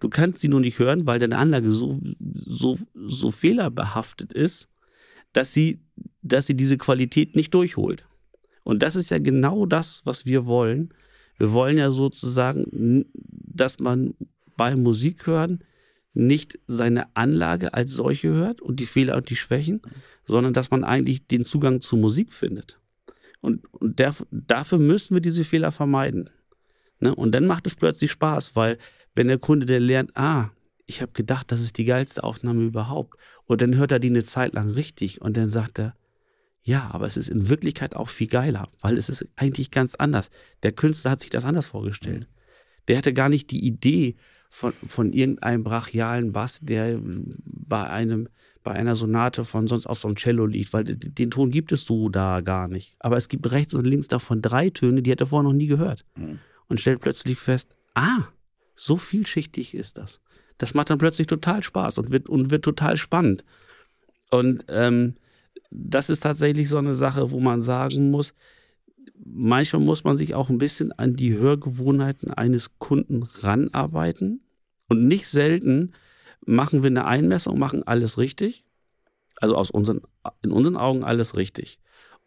Du kannst sie nur nicht hören, weil deine Anlage so, so, so fehlerbehaftet ist, dass sie, dass sie diese Qualität nicht durchholt. Und das ist ja genau das, was wir wollen. Wir wollen ja sozusagen, dass man beim Musik hören nicht seine Anlage als solche hört und die Fehler und die Schwächen, sondern dass man eigentlich den Zugang zu Musik findet. Und, und der, dafür müssen wir diese Fehler vermeiden. Ne? Und dann macht es plötzlich Spaß, weil wenn der Kunde der lernt, ah, ich habe gedacht, das ist die geilste Aufnahme überhaupt. Und dann hört er die eine Zeit lang richtig und dann sagt er, Ja, aber es ist in Wirklichkeit auch viel geiler, weil es ist eigentlich ganz anders. Der Künstler hat sich das anders vorgestellt. Der hatte gar nicht die Idee von, von irgendeinem brachialen Bass, der bei einem bei einer Sonate von sonst auf so einem Cello liegt, weil den Ton gibt es so da gar nicht. Aber es gibt rechts und links davon drei Töne, die hat er vorher noch nie gehört. Mhm. Und stellt plötzlich fest, ah, so vielschichtig ist das. Das macht dann plötzlich total Spaß und wird, und wird total spannend. Und ähm, das ist tatsächlich so eine Sache, wo man sagen muss, manchmal muss man sich auch ein bisschen an die Hörgewohnheiten eines Kunden ranarbeiten. Und nicht selten machen wir eine Einmessung, machen alles richtig. Also aus unseren, in unseren Augen alles richtig.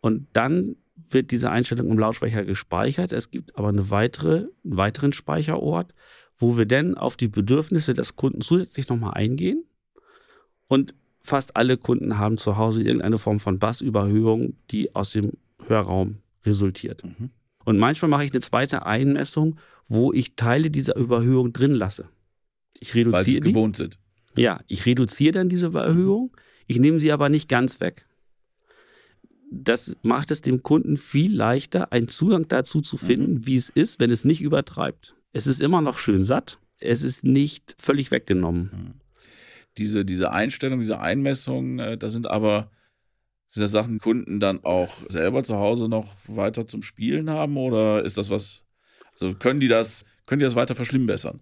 Und dann wird diese Einstellung im Lautsprecher gespeichert. Es gibt aber eine weitere, einen weiteren Speicherort, wo wir dann auf die Bedürfnisse des Kunden zusätzlich nochmal eingehen. Und fast alle Kunden haben zu Hause irgendeine Form von Bassüberhöhung, die aus dem Hörraum resultiert. Mhm. Und manchmal mache ich eine zweite Einmessung, wo ich Teile dieser Überhöhung drin lasse. Ich reduziere Weil sie es gewohnt sind. Ja, ich reduziere dann diese Erhöhung, ich nehme sie aber nicht ganz weg. Das macht es dem Kunden viel leichter, einen Zugang dazu zu finden, mhm. wie es ist, wenn es nicht übertreibt. Es ist immer noch schön satt, es ist nicht völlig weggenommen. Mhm. Diese, diese Einstellung, diese Einmessung, äh, da sind aber sind das Sachen, die Kunden dann auch selber zu Hause noch weiter zum Spielen haben oder ist das was, also können die das, können die das weiter verschlimmbessern?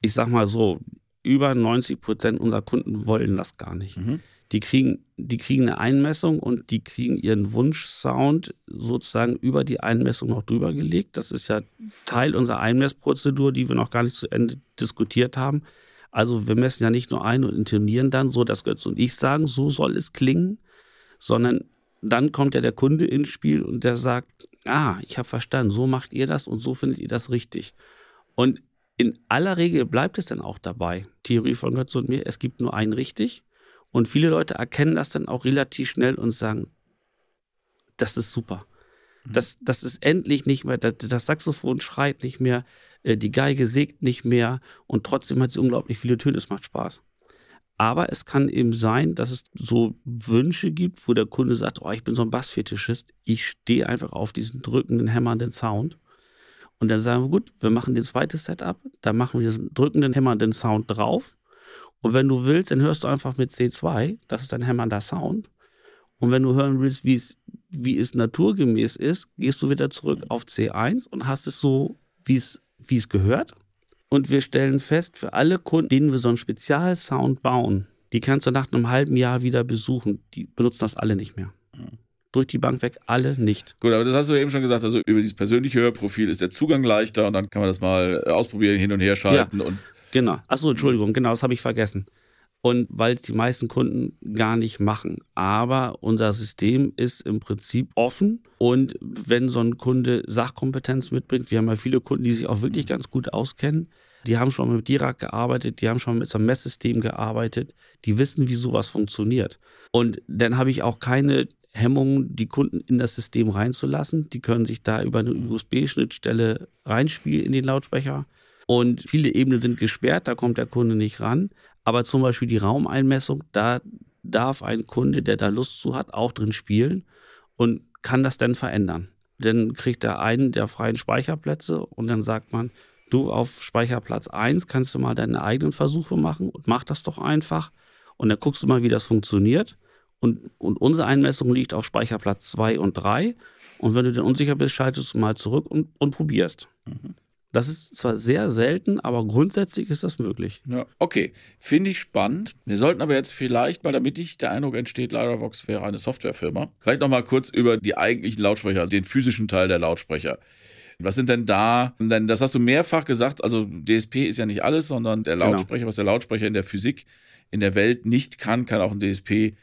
Ich sag mal so, über 90 Prozent unserer Kunden wollen das gar nicht. Mhm. Die, kriegen, die kriegen eine Einmessung und die kriegen ihren Wunschsound sozusagen über die Einmessung noch drüber gelegt. Das ist ja Teil unserer Einmessprozedur, die wir noch gar nicht zu Ende diskutiert haben. Also wir messen ja nicht nur ein und intonieren dann, so dass Götz und ich sagen, so soll es klingen, sondern dann kommt ja der Kunde ins Spiel und der sagt, ah, ich habe verstanden, so macht ihr das und so findet ihr das richtig. Und in aller Regel bleibt es dann auch dabei, Theorie von Götz und mir, es gibt nur einen richtig. Und viele Leute erkennen das dann auch relativ schnell und sagen, das ist super. Mhm. Das, das ist endlich nicht mehr, das, das Saxophon schreit nicht mehr, äh, die Geige sägt nicht mehr und trotzdem hat sie unglaublich viele Töne, es macht Spaß. Aber es kann eben sein, dass es so Wünsche gibt, wo der Kunde sagt, oh, ich bin so ein Bassfetischist, ich stehe einfach auf diesen drückenden, hämmernden Sound. Und dann sagen wir, gut, wir machen das zweite Setup, da machen wir diesen drückenden, hämmernden Sound drauf. Und wenn du willst, dann hörst du einfach mit C2, das ist ein hämmernder Sound. Und wenn du hören willst, wie es, wie es naturgemäß ist, gehst du wieder zurück auf C1 und hast es so, wie es, wie es gehört. Und wir stellen fest, für alle Kunden, denen wir so einen Spezialsound bauen, die kannst du nach einem halben Jahr wieder besuchen. Die benutzen das alle nicht mehr durch die Bank weg, alle nicht. Gut, aber das hast du eben schon gesagt, also über dieses persönliche Hörprofil ist der Zugang leichter und dann kann man das mal äh, ausprobieren, hin und her schalten ja, und. Genau. Achso, Entschuldigung, genau, das habe ich vergessen. Und weil es die meisten Kunden gar nicht machen. Aber unser System ist im Prinzip offen. Und wenn so ein Kunde Sachkompetenz mitbringt, wir haben ja viele Kunden, die sich auch wirklich ganz gut auskennen, die haben schon mit Dirac gearbeitet, die haben schon mit so einem Messsystem gearbeitet, die wissen, wie sowas funktioniert. Und dann habe ich auch keine Hemmungen, die Kunden in das System reinzulassen. Die können sich da über eine USB-Schnittstelle reinspielen in den Lautsprecher. Und viele Ebenen sind gesperrt, da kommt der Kunde nicht ran. Aber zum Beispiel die Raumeinmessung, da darf ein Kunde, der da Lust zu hat, auch drin spielen und kann das dann verändern. Dann kriegt er einen der freien Speicherplätze und dann sagt man, du auf Speicherplatz 1 kannst du mal deine eigenen Versuche machen und mach das doch einfach. Und dann guckst du mal, wie das funktioniert. Und, und unsere Einmessung liegt auf Speicherplatz 2 und 3. Und wenn du dann unsicher bist, schaltest du mal zurück und, und probierst. Mhm. Das ist zwar sehr selten, aber grundsätzlich ist das möglich. Ja, okay. Finde ich spannend. Wir sollten aber jetzt vielleicht mal, damit nicht der Eindruck entsteht, Lyra-Vox wäre eine Softwarefirma, vielleicht nochmal kurz über die eigentlichen Lautsprecher, also den physischen Teil der Lautsprecher. Was sind denn da, denn das hast du mehrfach gesagt, also DSP ist ja nicht alles, sondern der genau. Lautsprecher, genau. was der Lautsprecher in der Physik, in der Welt nicht kann, kann auch ein DSP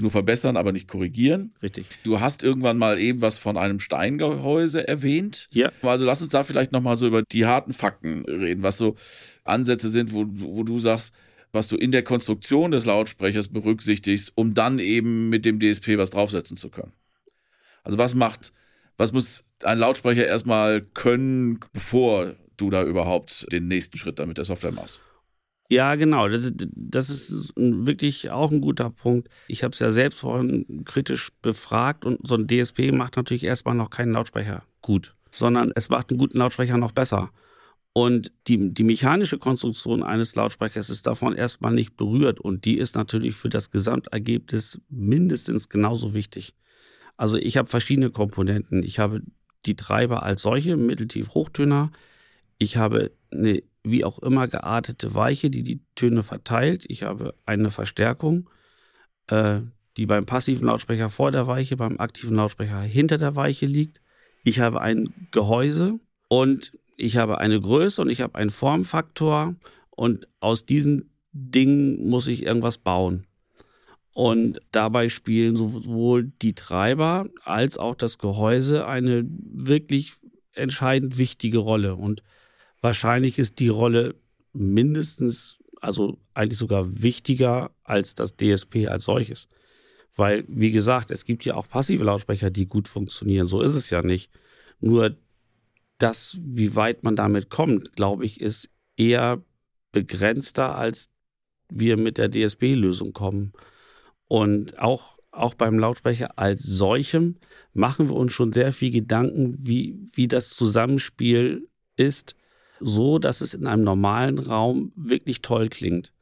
nur verbessern, aber nicht korrigieren. Richtig. Du hast irgendwann mal eben was von einem Steingehäuse erwähnt. Ja. Also lass uns da vielleicht nochmal so über die harten Fakten reden, was so Ansätze sind, wo, wo du sagst, was du in der Konstruktion des Lautsprechers berücksichtigst, um dann eben mit dem DSP was draufsetzen zu können. Also was macht, was muss ein Lautsprecher erstmal können, bevor du da überhaupt den nächsten Schritt dann mit der Software machst? Ja, genau. Das, das ist wirklich auch ein guter Punkt. Ich habe es ja selbst vorhin kritisch befragt und so ein DSP macht natürlich erstmal noch keinen Lautsprecher gut, sondern es macht einen guten Lautsprecher noch besser. Und die, die mechanische Konstruktion eines Lautsprechers ist davon erstmal nicht berührt und die ist natürlich für das Gesamtergebnis mindestens genauso wichtig. Also ich habe verschiedene Komponenten. Ich habe die Treiber als solche, Mitteltief-Hochtöner. Ich habe eine wie auch immer geartete Weiche, die die Töne verteilt. Ich habe eine Verstärkung, äh, die beim passiven Lautsprecher vor der Weiche, beim aktiven Lautsprecher hinter der Weiche liegt. Ich habe ein Gehäuse und ich habe eine Größe und ich habe einen Formfaktor und aus diesen Dingen muss ich irgendwas bauen. Und dabei spielen sowohl die Treiber als auch das Gehäuse eine wirklich entscheidend wichtige Rolle. Und Wahrscheinlich ist die Rolle mindestens, also eigentlich sogar wichtiger als das DSP als solches. Weil, wie gesagt, es gibt ja auch passive Lautsprecher, die gut funktionieren. So ist es ja nicht. Nur das, wie weit man damit kommt, glaube ich, ist eher begrenzter, als wir mit der DSP-Lösung kommen. Und auch, auch beim Lautsprecher als solchem machen wir uns schon sehr viel Gedanken, wie, wie das Zusammenspiel ist so, dass es in einem normalen Raum wirklich toll klingt.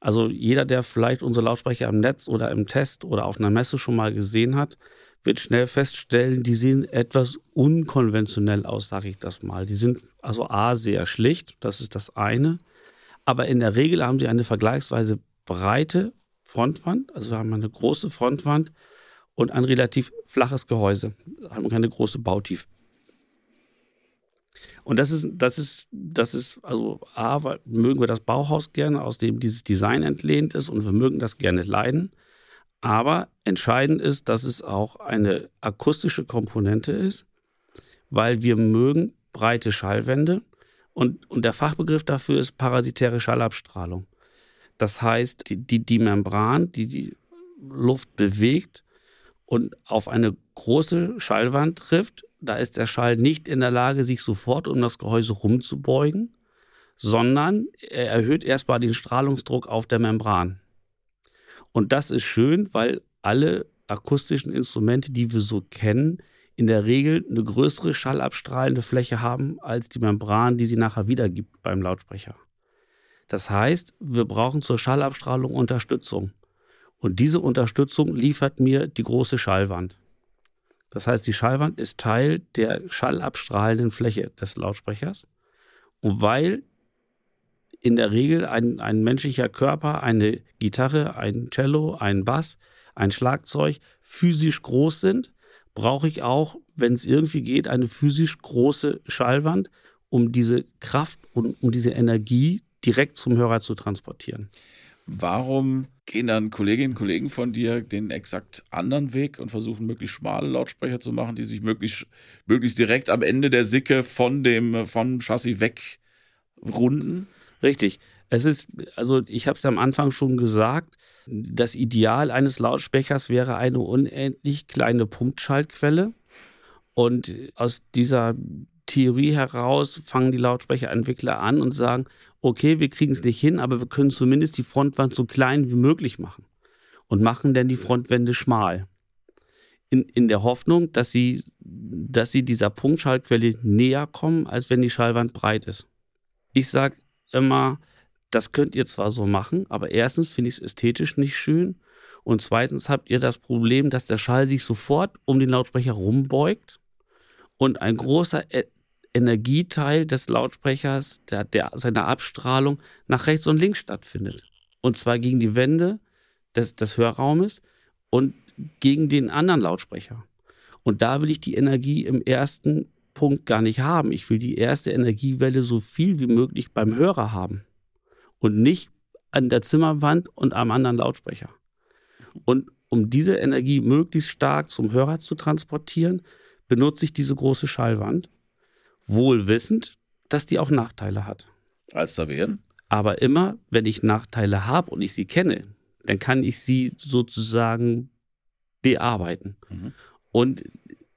Also jeder, der vielleicht unsere Lautsprecher im Netz oder im Test oder auf einer Messe schon mal gesehen hat, wird schnell feststellen, die sehen etwas unkonventionell aus, sage ich das mal. Die sind also A sehr schlicht, das ist das eine, aber in der Regel haben sie eine vergleichsweise breite Frontwand, also wir haben eine große Frontwand und ein relativ flaches Gehäuse, haben keine große Bautiefe. Und das ist, das ist, das ist, also A, mögen wir das Bauhaus gerne, aus dem dieses Design entlehnt ist und wir mögen das gerne leiden. Aber entscheidend ist, dass es auch eine akustische Komponente ist, weil wir mögen breite Schallwände und, und der Fachbegriff dafür ist parasitäre Schallabstrahlung. Das heißt, die, die, die Membran, die die Luft bewegt und auf eine große Schallwand trifft, da ist der Schall nicht in der Lage, sich sofort um das Gehäuse rumzubeugen, sondern er erhöht erstmal den Strahlungsdruck auf der Membran. Und das ist schön, weil alle akustischen Instrumente, die wir so kennen, in der Regel eine größere schallabstrahlende Fläche haben als die Membran, die sie nachher wiedergibt beim Lautsprecher. Das heißt, wir brauchen zur Schallabstrahlung Unterstützung. Und diese Unterstützung liefert mir die große Schallwand. Das heißt, die Schallwand ist Teil der schallabstrahlenden Fläche des Lautsprechers. Und weil in der Regel ein, ein menschlicher Körper, eine Gitarre, ein Cello, ein Bass, ein Schlagzeug physisch groß sind, brauche ich auch, wenn es irgendwie geht, eine physisch große Schallwand, um diese Kraft und um diese Energie direkt zum Hörer zu transportieren. Warum gehen dann Kolleginnen und Kollegen von dir den exakt anderen Weg und versuchen möglichst schmale Lautsprecher zu machen, die sich möglichst, möglichst direkt am Ende der Sicke von dem vom Chassis wegrunden? Richtig. Es ist, also ich habe es ja am Anfang schon gesagt, das Ideal eines Lautsprechers wäre eine unendlich kleine Punktschaltquelle. Und aus dieser Theorie heraus fangen die Lautsprecherentwickler an und sagen, okay, wir kriegen es nicht hin, aber wir können zumindest die Frontwand so klein wie möglich machen und machen dann die Frontwände schmal. In, in der Hoffnung, dass sie, dass sie dieser Punktschallquelle näher kommen, als wenn die Schallwand breit ist. Ich sage immer, das könnt ihr zwar so machen, aber erstens finde ich es ästhetisch nicht schön und zweitens habt ihr das Problem, dass der Schall sich sofort um den Lautsprecher rumbeugt und ein großer Energieteil des Lautsprechers, der, der seiner Abstrahlung nach rechts und links stattfindet. Und zwar gegen die Wände des, des Hörraumes und gegen den anderen Lautsprecher. Und da will ich die Energie im ersten Punkt gar nicht haben. Ich will die erste Energiewelle so viel wie möglich beim Hörer haben und nicht an der Zimmerwand und am anderen Lautsprecher. Und um diese Energie möglichst stark zum Hörer zu transportieren, benutze ich diese große Schallwand wohl wissend, dass die auch Nachteile hat. Als da wären? Aber immer, wenn ich Nachteile habe und ich sie kenne, dann kann ich sie sozusagen bearbeiten. Mhm. Und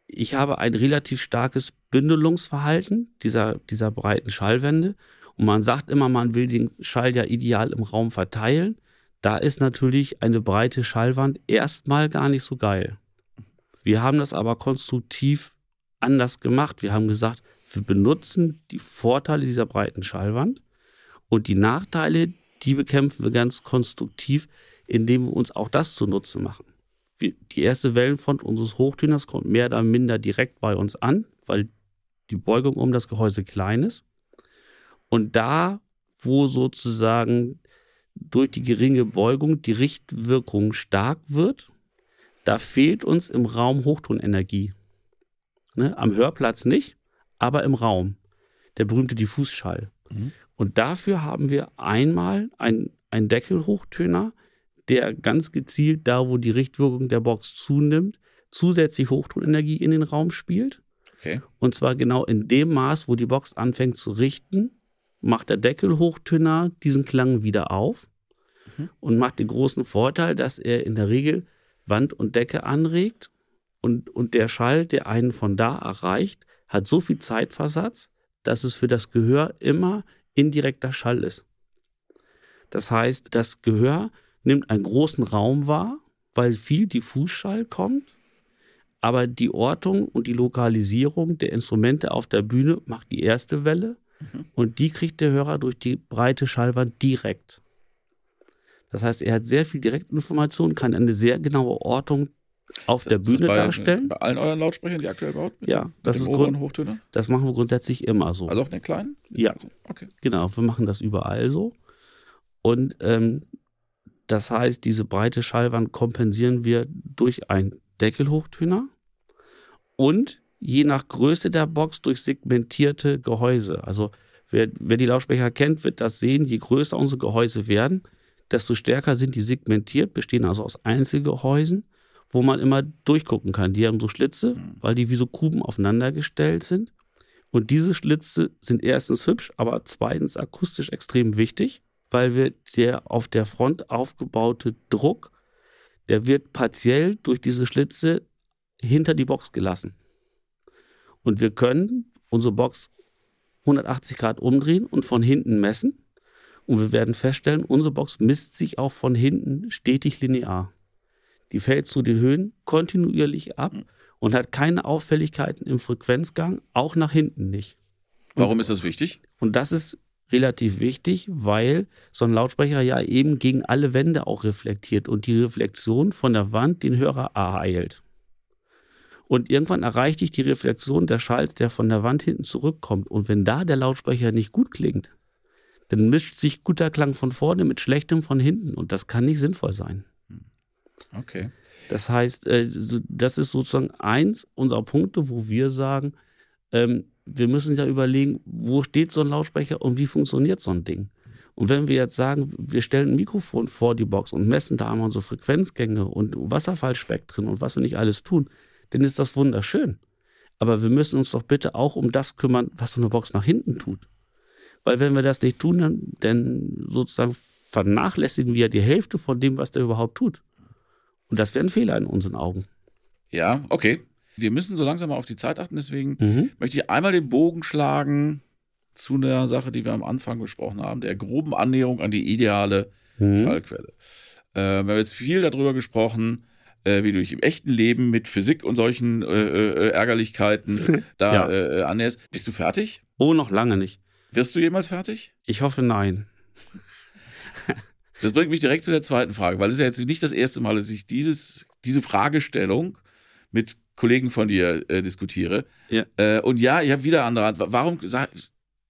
ich habe ein relativ starkes Bündelungsverhalten dieser, dieser breiten Schallwände. Und man sagt immer, man will den Schall ja ideal im Raum verteilen. Da ist natürlich eine breite Schallwand erstmal gar nicht so geil. Wir haben das aber konstruktiv anders gemacht. Wir haben gesagt, wir benutzen die Vorteile dieser breiten Schallwand und die Nachteile, die bekämpfen wir ganz konstruktiv, indem wir uns auch das zunutze machen. Die erste Wellenfront unseres Hochtöners kommt mehr oder minder direkt bei uns an, weil die Beugung um das Gehäuse klein ist. Und da, wo sozusagen durch die geringe Beugung die Richtwirkung stark wird, da fehlt uns im Raum Hochtonenergie. Ne? Am Hörplatz nicht, aber im Raum. Der berühmte Diffusschall. Mhm. Und dafür haben wir einmal einen Deckelhochtöner, der ganz gezielt da, wo die Richtwirkung der Box zunimmt, zusätzlich Hochtonenergie in den Raum spielt. Okay. Und zwar genau in dem Maß, wo die Box anfängt zu richten, macht der Deckelhochtöner diesen Klang wieder auf mhm. und macht den großen Vorteil, dass er in der Regel Wand und Decke anregt und, und der Schall, der einen von da erreicht, hat so viel Zeitversatz, dass es für das Gehör immer indirekter Schall ist. Das heißt, das Gehör nimmt einen großen Raum wahr, weil viel Diffusschall kommt, aber die Ortung und die Lokalisierung der Instrumente auf der Bühne macht die erste Welle mhm. und die kriegt der Hörer durch die breite Schallwand direkt. Das heißt, er hat sehr viel Direktinformation, kann eine sehr genaue Ortung auf das, der Bühne bei, darstellen. Bei allen euren Lautsprechern, die aktuell baut? Ja, das ist Grund, Hochtöner? Das machen wir grundsätzlich immer so. Also auch den kleinen? Ja. Okay. Genau, wir machen das überall so. Und ähm, das heißt, diese breite Schallwand kompensieren wir durch einen Deckelhochtöner und je nach Größe der Box durch segmentierte Gehäuse. Also wer, wer die Lautsprecher kennt, wird das sehen. Je größer unsere Gehäuse werden, desto stärker sind die segmentiert, bestehen also aus Einzelgehäusen, wo man immer durchgucken kann. Die haben so Schlitze, mhm. weil die wie so Kuben aufeinandergestellt sind. Und diese Schlitze sind erstens hübsch, aber zweitens akustisch extrem wichtig, weil wir der auf der Front aufgebaute Druck, der wird partiell durch diese Schlitze hinter die Box gelassen. Und wir können unsere Box 180 Grad umdrehen und von hinten messen. Und wir werden feststellen, unsere Box misst sich auch von hinten stetig linear. Die fällt zu den Höhen kontinuierlich ab und hat keine Auffälligkeiten im Frequenzgang, auch nach hinten nicht. Warum ist das wichtig? Und das ist relativ wichtig, weil so ein Lautsprecher ja eben gegen alle Wände auch reflektiert und die Reflexion von der Wand den Hörer ereilt. Und irgendwann erreicht dich die Reflexion der Schall, der von der Wand hinten zurückkommt. Und wenn da der Lautsprecher nicht gut klingt, dann mischt sich guter Klang von vorne mit schlechtem von hinten und das kann nicht sinnvoll sein. Okay. Das heißt, äh, das ist sozusagen eins unserer Punkte, wo wir sagen, ähm, wir müssen ja überlegen, wo steht so ein Lautsprecher und wie funktioniert so ein Ding. Und wenn wir jetzt sagen, wir stellen ein Mikrofon vor die Box und messen da einmal unsere Frequenzgänge und Wasserfallspektren und was wir nicht alles tun, dann ist das wunderschön. Aber wir müssen uns doch bitte auch um das kümmern, was so eine Box nach hinten tut. Weil wenn wir das nicht tun, dann, dann sozusagen vernachlässigen wir die Hälfte von dem, was der überhaupt tut. Und das wäre ein Fehler in unseren Augen. Ja, okay. Wir müssen so langsam mal auf die Zeit achten, deswegen mhm. möchte ich einmal den Bogen schlagen zu einer Sache, die wir am Anfang besprochen haben, der groben Annäherung an die ideale mhm. Schallquelle. Äh, wir haben jetzt viel darüber gesprochen, äh, wie du dich im echten Leben mit Physik und solchen äh, äh Ärgerlichkeiten da ja. Äh, äh, annäherst. Bist du fertig? Oh, noch lange nicht. Wirst du jemals fertig? Ich hoffe nein. Das bringt mich direkt zu der zweiten Frage, weil es ist ja jetzt nicht das erste Mal, dass ich dieses, diese Fragestellung mit Kollegen von dir äh, diskutiere. Ja. Äh, und ja, ich habe wieder andere Antwort. Warum,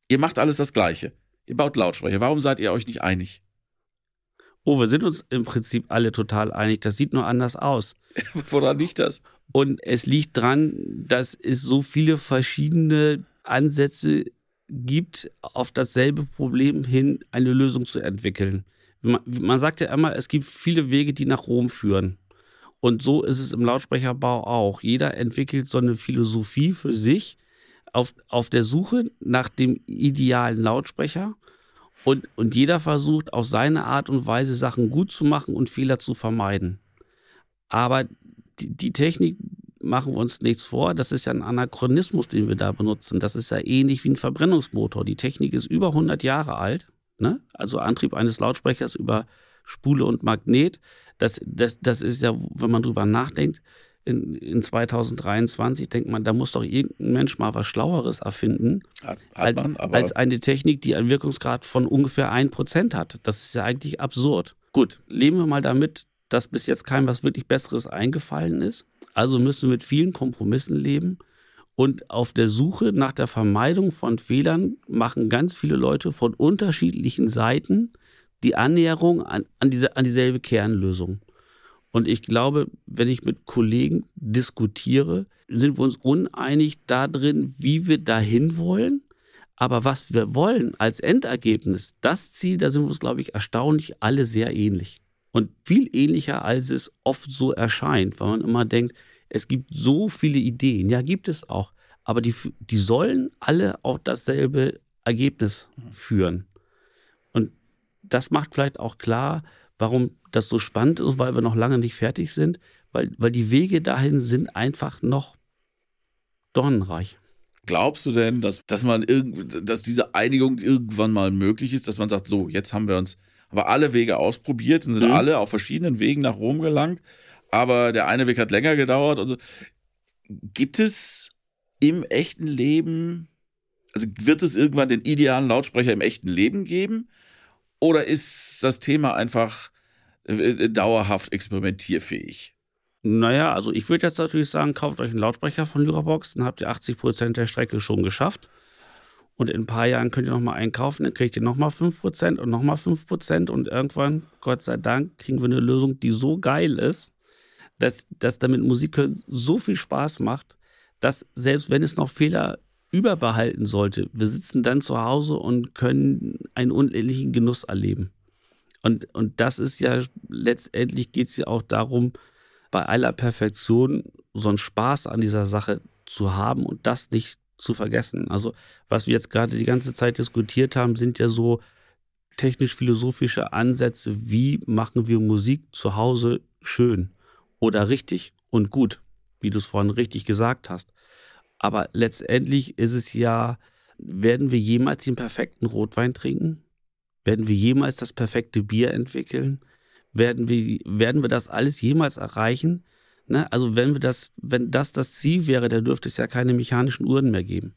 ihr macht alles das Gleiche. Ihr baut Lautsprecher. Warum seid ihr euch nicht einig? Oh, wir sind uns im Prinzip alle total einig. Das sieht nur anders aus. Woran liegt das? Und es liegt daran, dass es so viele verschiedene Ansätze gibt, auf dasselbe Problem hin eine Lösung zu entwickeln. Man, man sagt ja immer, es gibt viele Wege, die nach Rom führen. Und so ist es im Lautsprecherbau auch. Jeder entwickelt so eine Philosophie für sich auf, auf der Suche nach dem idealen Lautsprecher. Und, und jeder versucht auf seine Art und Weise Sachen gut zu machen und Fehler zu vermeiden. Aber die, die Technik machen wir uns nichts vor, das ist ja ein Anachronismus, den wir da benutzen. Das ist ja ähnlich wie ein Verbrennungsmotor. Die Technik ist über 100 Jahre alt. Ne? Also Antrieb eines Lautsprechers über Spule und Magnet. Das, das, das ist ja, wenn man drüber nachdenkt, in, in 2023 denkt man, da muss doch irgendein Mensch mal was Schlaueres erfinden, Hat, hat man, als, als eine Technik, die einen Wirkungsgrad von ungefähr 1% hat. Das ist ja eigentlich absurd. Gut, leben wir mal damit, dass bis jetzt keinem was wirklich Besseres eingefallen ist. Also müssen wir mit vielen Kompromissen leben. Und auf der Suche nach der Vermeidung von Fehlern machen ganz viele Leute von unterschiedlichen Seiten die Annäherung an, an, diese, an dieselbe Kernlösung. Und ich glaube, wenn ich mit Kollegen diskutiere, sind wir uns uneinig darin, wie wir dahin wollen. Aber was wir wollen als Endergebnis, das Ziel, da sind wir uns, glaube ich, erstaunlich alle sehr ähnlich. Und viel ähnlicher, als es oft so erscheint, weil man immer denkt, es gibt so viele Ideen. Ja, gibt es auch. Aber die, die sollen alle auf dasselbe Ergebnis führen. Und das macht vielleicht auch klar, warum das so spannend ist, weil wir noch lange nicht fertig sind, weil, weil die Wege dahin sind einfach noch dornenreich. Glaubst du denn, dass, dass man irgend, dass diese Einigung irgendwann mal möglich ist, dass man sagt, so, jetzt haben wir uns, aber alle Wege ausprobiert und sind mhm. alle auf verschiedenen Wegen nach Rom gelangt, aber der eine Weg hat länger gedauert und so. Gibt es im echten Leben, also wird es irgendwann den idealen Lautsprecher im echten Leben geben? Oder ist das Thema einfach äh, äh, dauerhaft experimentierfähig? Naja, also ich würde jetzt natürlich sagen, kauft euch einen Lautsprecher von Lyrabox, dann habt ihr 80 Prozent der Strecke schon geschafft. Und in ein paar Jahren könnt ihr nochmal einkaufen, dann kriegt ihr nochmal 5% und nochmal 5% und irgendwann, Gott sei Dank, kriegen wir eine Lösung, die so geil ist, dass, dass damit Musik so viel Spaß macht, dass selbst wenn es noch Fehler überbehalten sollte, wir sitzen dann zu Hause und können einen unendlichen Genuss erleben. Und, und das ist ja, letztendlich geht es ja auch darum, bei aller Perfektion so einen Spaß an dieser Sache zu haben und das nicht zu vergessen. Also, was wir jetzt gerade die ganze Zeit diskutiert haben, sind ja so technisch-philosophische Ansätze, wie machen wir Musik zu Hause schön oder richtig und gut, wie du es vorhin richtig gesagt hast. Aber letztendlich ist es ja, werden wir jemals den perfekten Rotwein trinken? Werden wir jemals das perfekte Bier entwickeln? Werden wir, werden wir das alles jemals erreichen? Ne? Also wenn wir das, wenn das das Ziel wäre, dann dürfte es ja keine mechanischen Uhren mehr geben.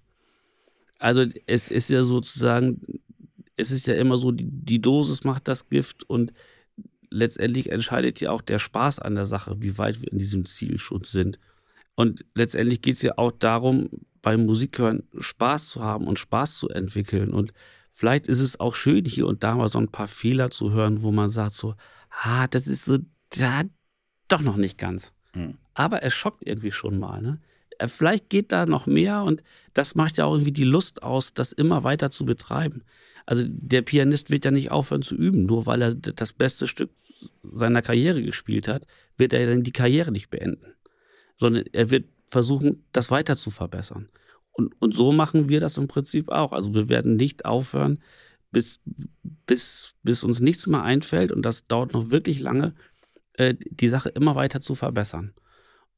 Also es ist ja sozusagen, es ist ja immer so, die, die Dosis macht das Gift und letztendlich entscheidet ja auch der Spaß an der Sache, wie weit wir in diesem Ziel schon sind. Und letztendlich geht es ja auch darum, beim Musikhören Spaß zu haben und Spaß zu entwickeln. Und vielleicht ist es auch schön, hier und da mal so ein paar Fehler zu hören, wo man sagt so, ah, das ist so, da doch noch nicht ganz. Mhm. Aber es schockt irgendwie schon mal. Ne? Äh, vielleicht geht da noch mehr und das macht ja auch irgendwie die Lust aus, das immer weiter zu betreiben. Also der Pianist wird ja nicht aufhören zu üben, nur weil er das beste Stück seiner Karriere gespielt hat, wird er dann die Karriere nicht beenden, sondern er wird versuchen, das weiter zu verbessern. Und, und so machen wir das im Prinzip auch. Also wir werden nicht aufhören, bis, bis, bis uns nichts mehr einfällt und das dauert noch wirklich lange, äh, die Sache immer weiter zu verbessern.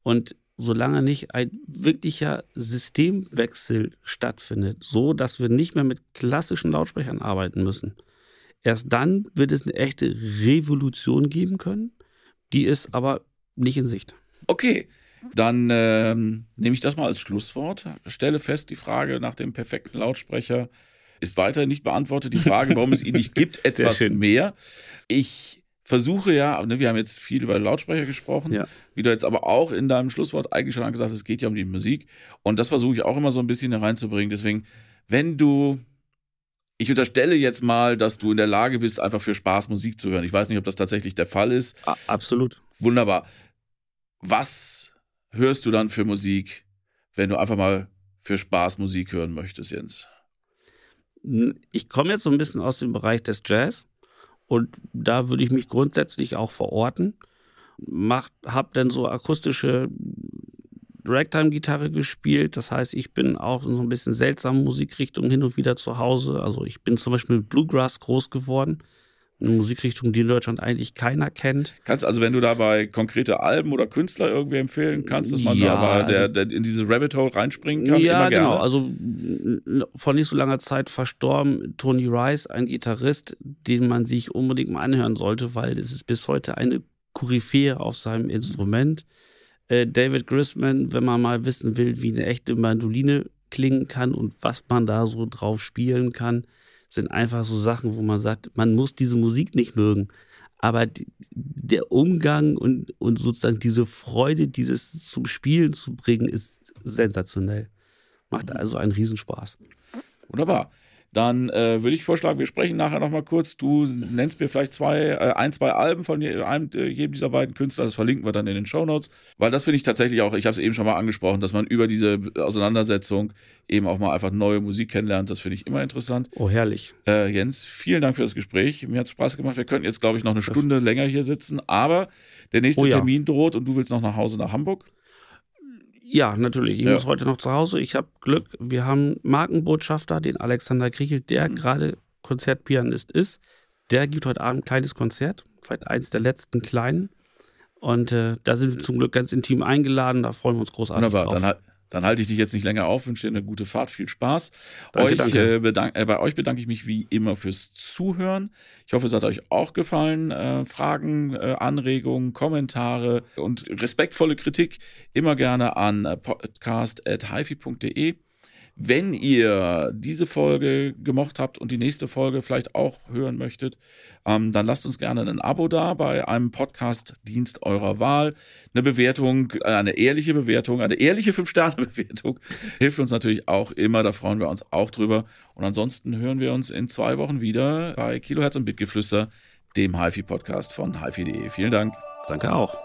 Und solange nicht ein wirklicher Systemwechsel stattfindet, so dass wir nicht mehr mit klassischen Lautsprechern arbeiten müssen, erst dann wird es eine echte Revolution geben können. Die ist aber nicht in Sicht. Okay, dann ähm, nehme ich das mal als Schlusswort. Stelle fest, die Frage nach dem perfekten Lautsprecher ist weiter nicht beantwortet. Die Frage, warum es ihn nicht gibt, etwas mehr. Ich versuche ja, ne, wir haben jetzt viel über Lautsprecher gesprochen, ja. wie du jetzt aber auch in deinem Schlusswort eigentlich schon gesagt hast, es geht ja um die Musik. Und das versuche ich auch immer so ein bisschen hereinzubringen. Deswegen, wenn du, ich unterstelle jetzt mal, dass du in der Lage bist, einfach für Spaß Musik zu hören. Ich weiß nicht, ob das tatsächlich der Fall ist. absolut. Wunderbar. Was hörst du dann für Musik, wenn du einfach mal für Spaß Musik hören möchtest, Jens? Ich komme jetzt so ein bisschen aus dem Bereich des Jazz. Und da würde ich mich grundsätzlich auch verorten. Macht, hab dann so akustische Ragtime-Gitarre gespielt. Das heißt, ich bin auch in so ein bisschen seltsamen Musikrichtungen hin und wieder zu Hause. Also ich bin zum Beispiel mit Bluegrass groß geworden. Eine Musikrichtung, die in Deutschland eigentlich keiner kennt. Kannst also, wenn du dabei konkrete Alben oder Künstler irgendwie empfehlen kannst, dass man Ja, da bei der, also- der in diese Rabbit Hole reinspringen kann? ja, immer gerne. genau. Also vor nicht so langer Zeit verstorben Tony Rice, ein Gitarrist, den man sich unbedingt mal anhören sollte, weil es ist bis heute eine Koryphäe auf seinem Instrument. Äh, David Grisman, wenn man mal wissen will, wie eine echte Mandoline klingen kann und was man da so drauf spielen kann, sind einfach so Sachen, wo man sagt, man muss diese Musik nicht mögen. Aber die, der Umgang und, und sozusagen diese Freude, dieses zum Spielen zu bringen, ist sensationell. Macht also einen Riesenspaß. Wunderbar. Dann äh, würde ich vorschlagen, wir sprechen nachher nochmal kurz. Du nennst mir vielleicht zwei, äh, ein, zwei Alben von je, einem, äh, jedem dieser beiden Künstler. Das verlinken wir dann in den Shownotes. Weil das finde ich tatsächlich auch, ich habe es eben schon mal angesprochen, dass man über diese Auseinandersetzung eben auch mal einfach neue Musik kennenlernt. Das finde ich immer interessant. Oh, herrlich. Äh, Jens, vielen Dank für das Gespräch. Mir hat es Spaß gemacht. Wir könnten jetzt, glaube ich, noch eine Stunde länger hier sitzen. Aber der nächste Oh ja. Termin droht und du willst noch nach Hause nach Hamburg. Ja, natürlich. Ich Ja. muss heute noch zu Hause. Ich habe Glück. Wir haben Markenbotschafter, den Alexander Kriechel, der Mhm. gerade Konzertpianist ist. Der gibt heute Abend ein kleines Konzert. Vielleicht eins der letzten kleinen. Und äh, da sind wir zum Glück ganz intim eingeladen. Da freuen wir uns großartig Wunderbar. drauf. Dann, dann halte ich dich jetzt nicht länger auf. Wünsche dir eine gute Fahrt. Viel Spaß. Danke, euch, danke. Äh, bedank, äh, bei euch bedanke ich mich wie immer fürs Zuhören. Ich hoffe, es hat euch auch gefallen. Äh, Fragen, äh, Anregungen, Kommentare und respektvolle Kritik immer gerne an äh, podcast.hifi.de. Wenn ihr diese Folge gemocht habt und die nächste Folge vielleicht auch hören möchtet, ähm, dann lasst uns gerne ein Abo da bei einem Podcast-Dienst eurer Wahl. Eine Bewertung, äh, eine ehrliche Bewertung, eine ehrliche 5-Sterne-Bewertung hilft uns natürlich auch immer. Da freuen wir uns auch drüber. Und ansonsten hören wir uns in zwei Wochen wieder bei Kilohertz und Bitgeflüster, dem HiFi-Podcast von HiFi.de. Vielen Dank. Danke auch.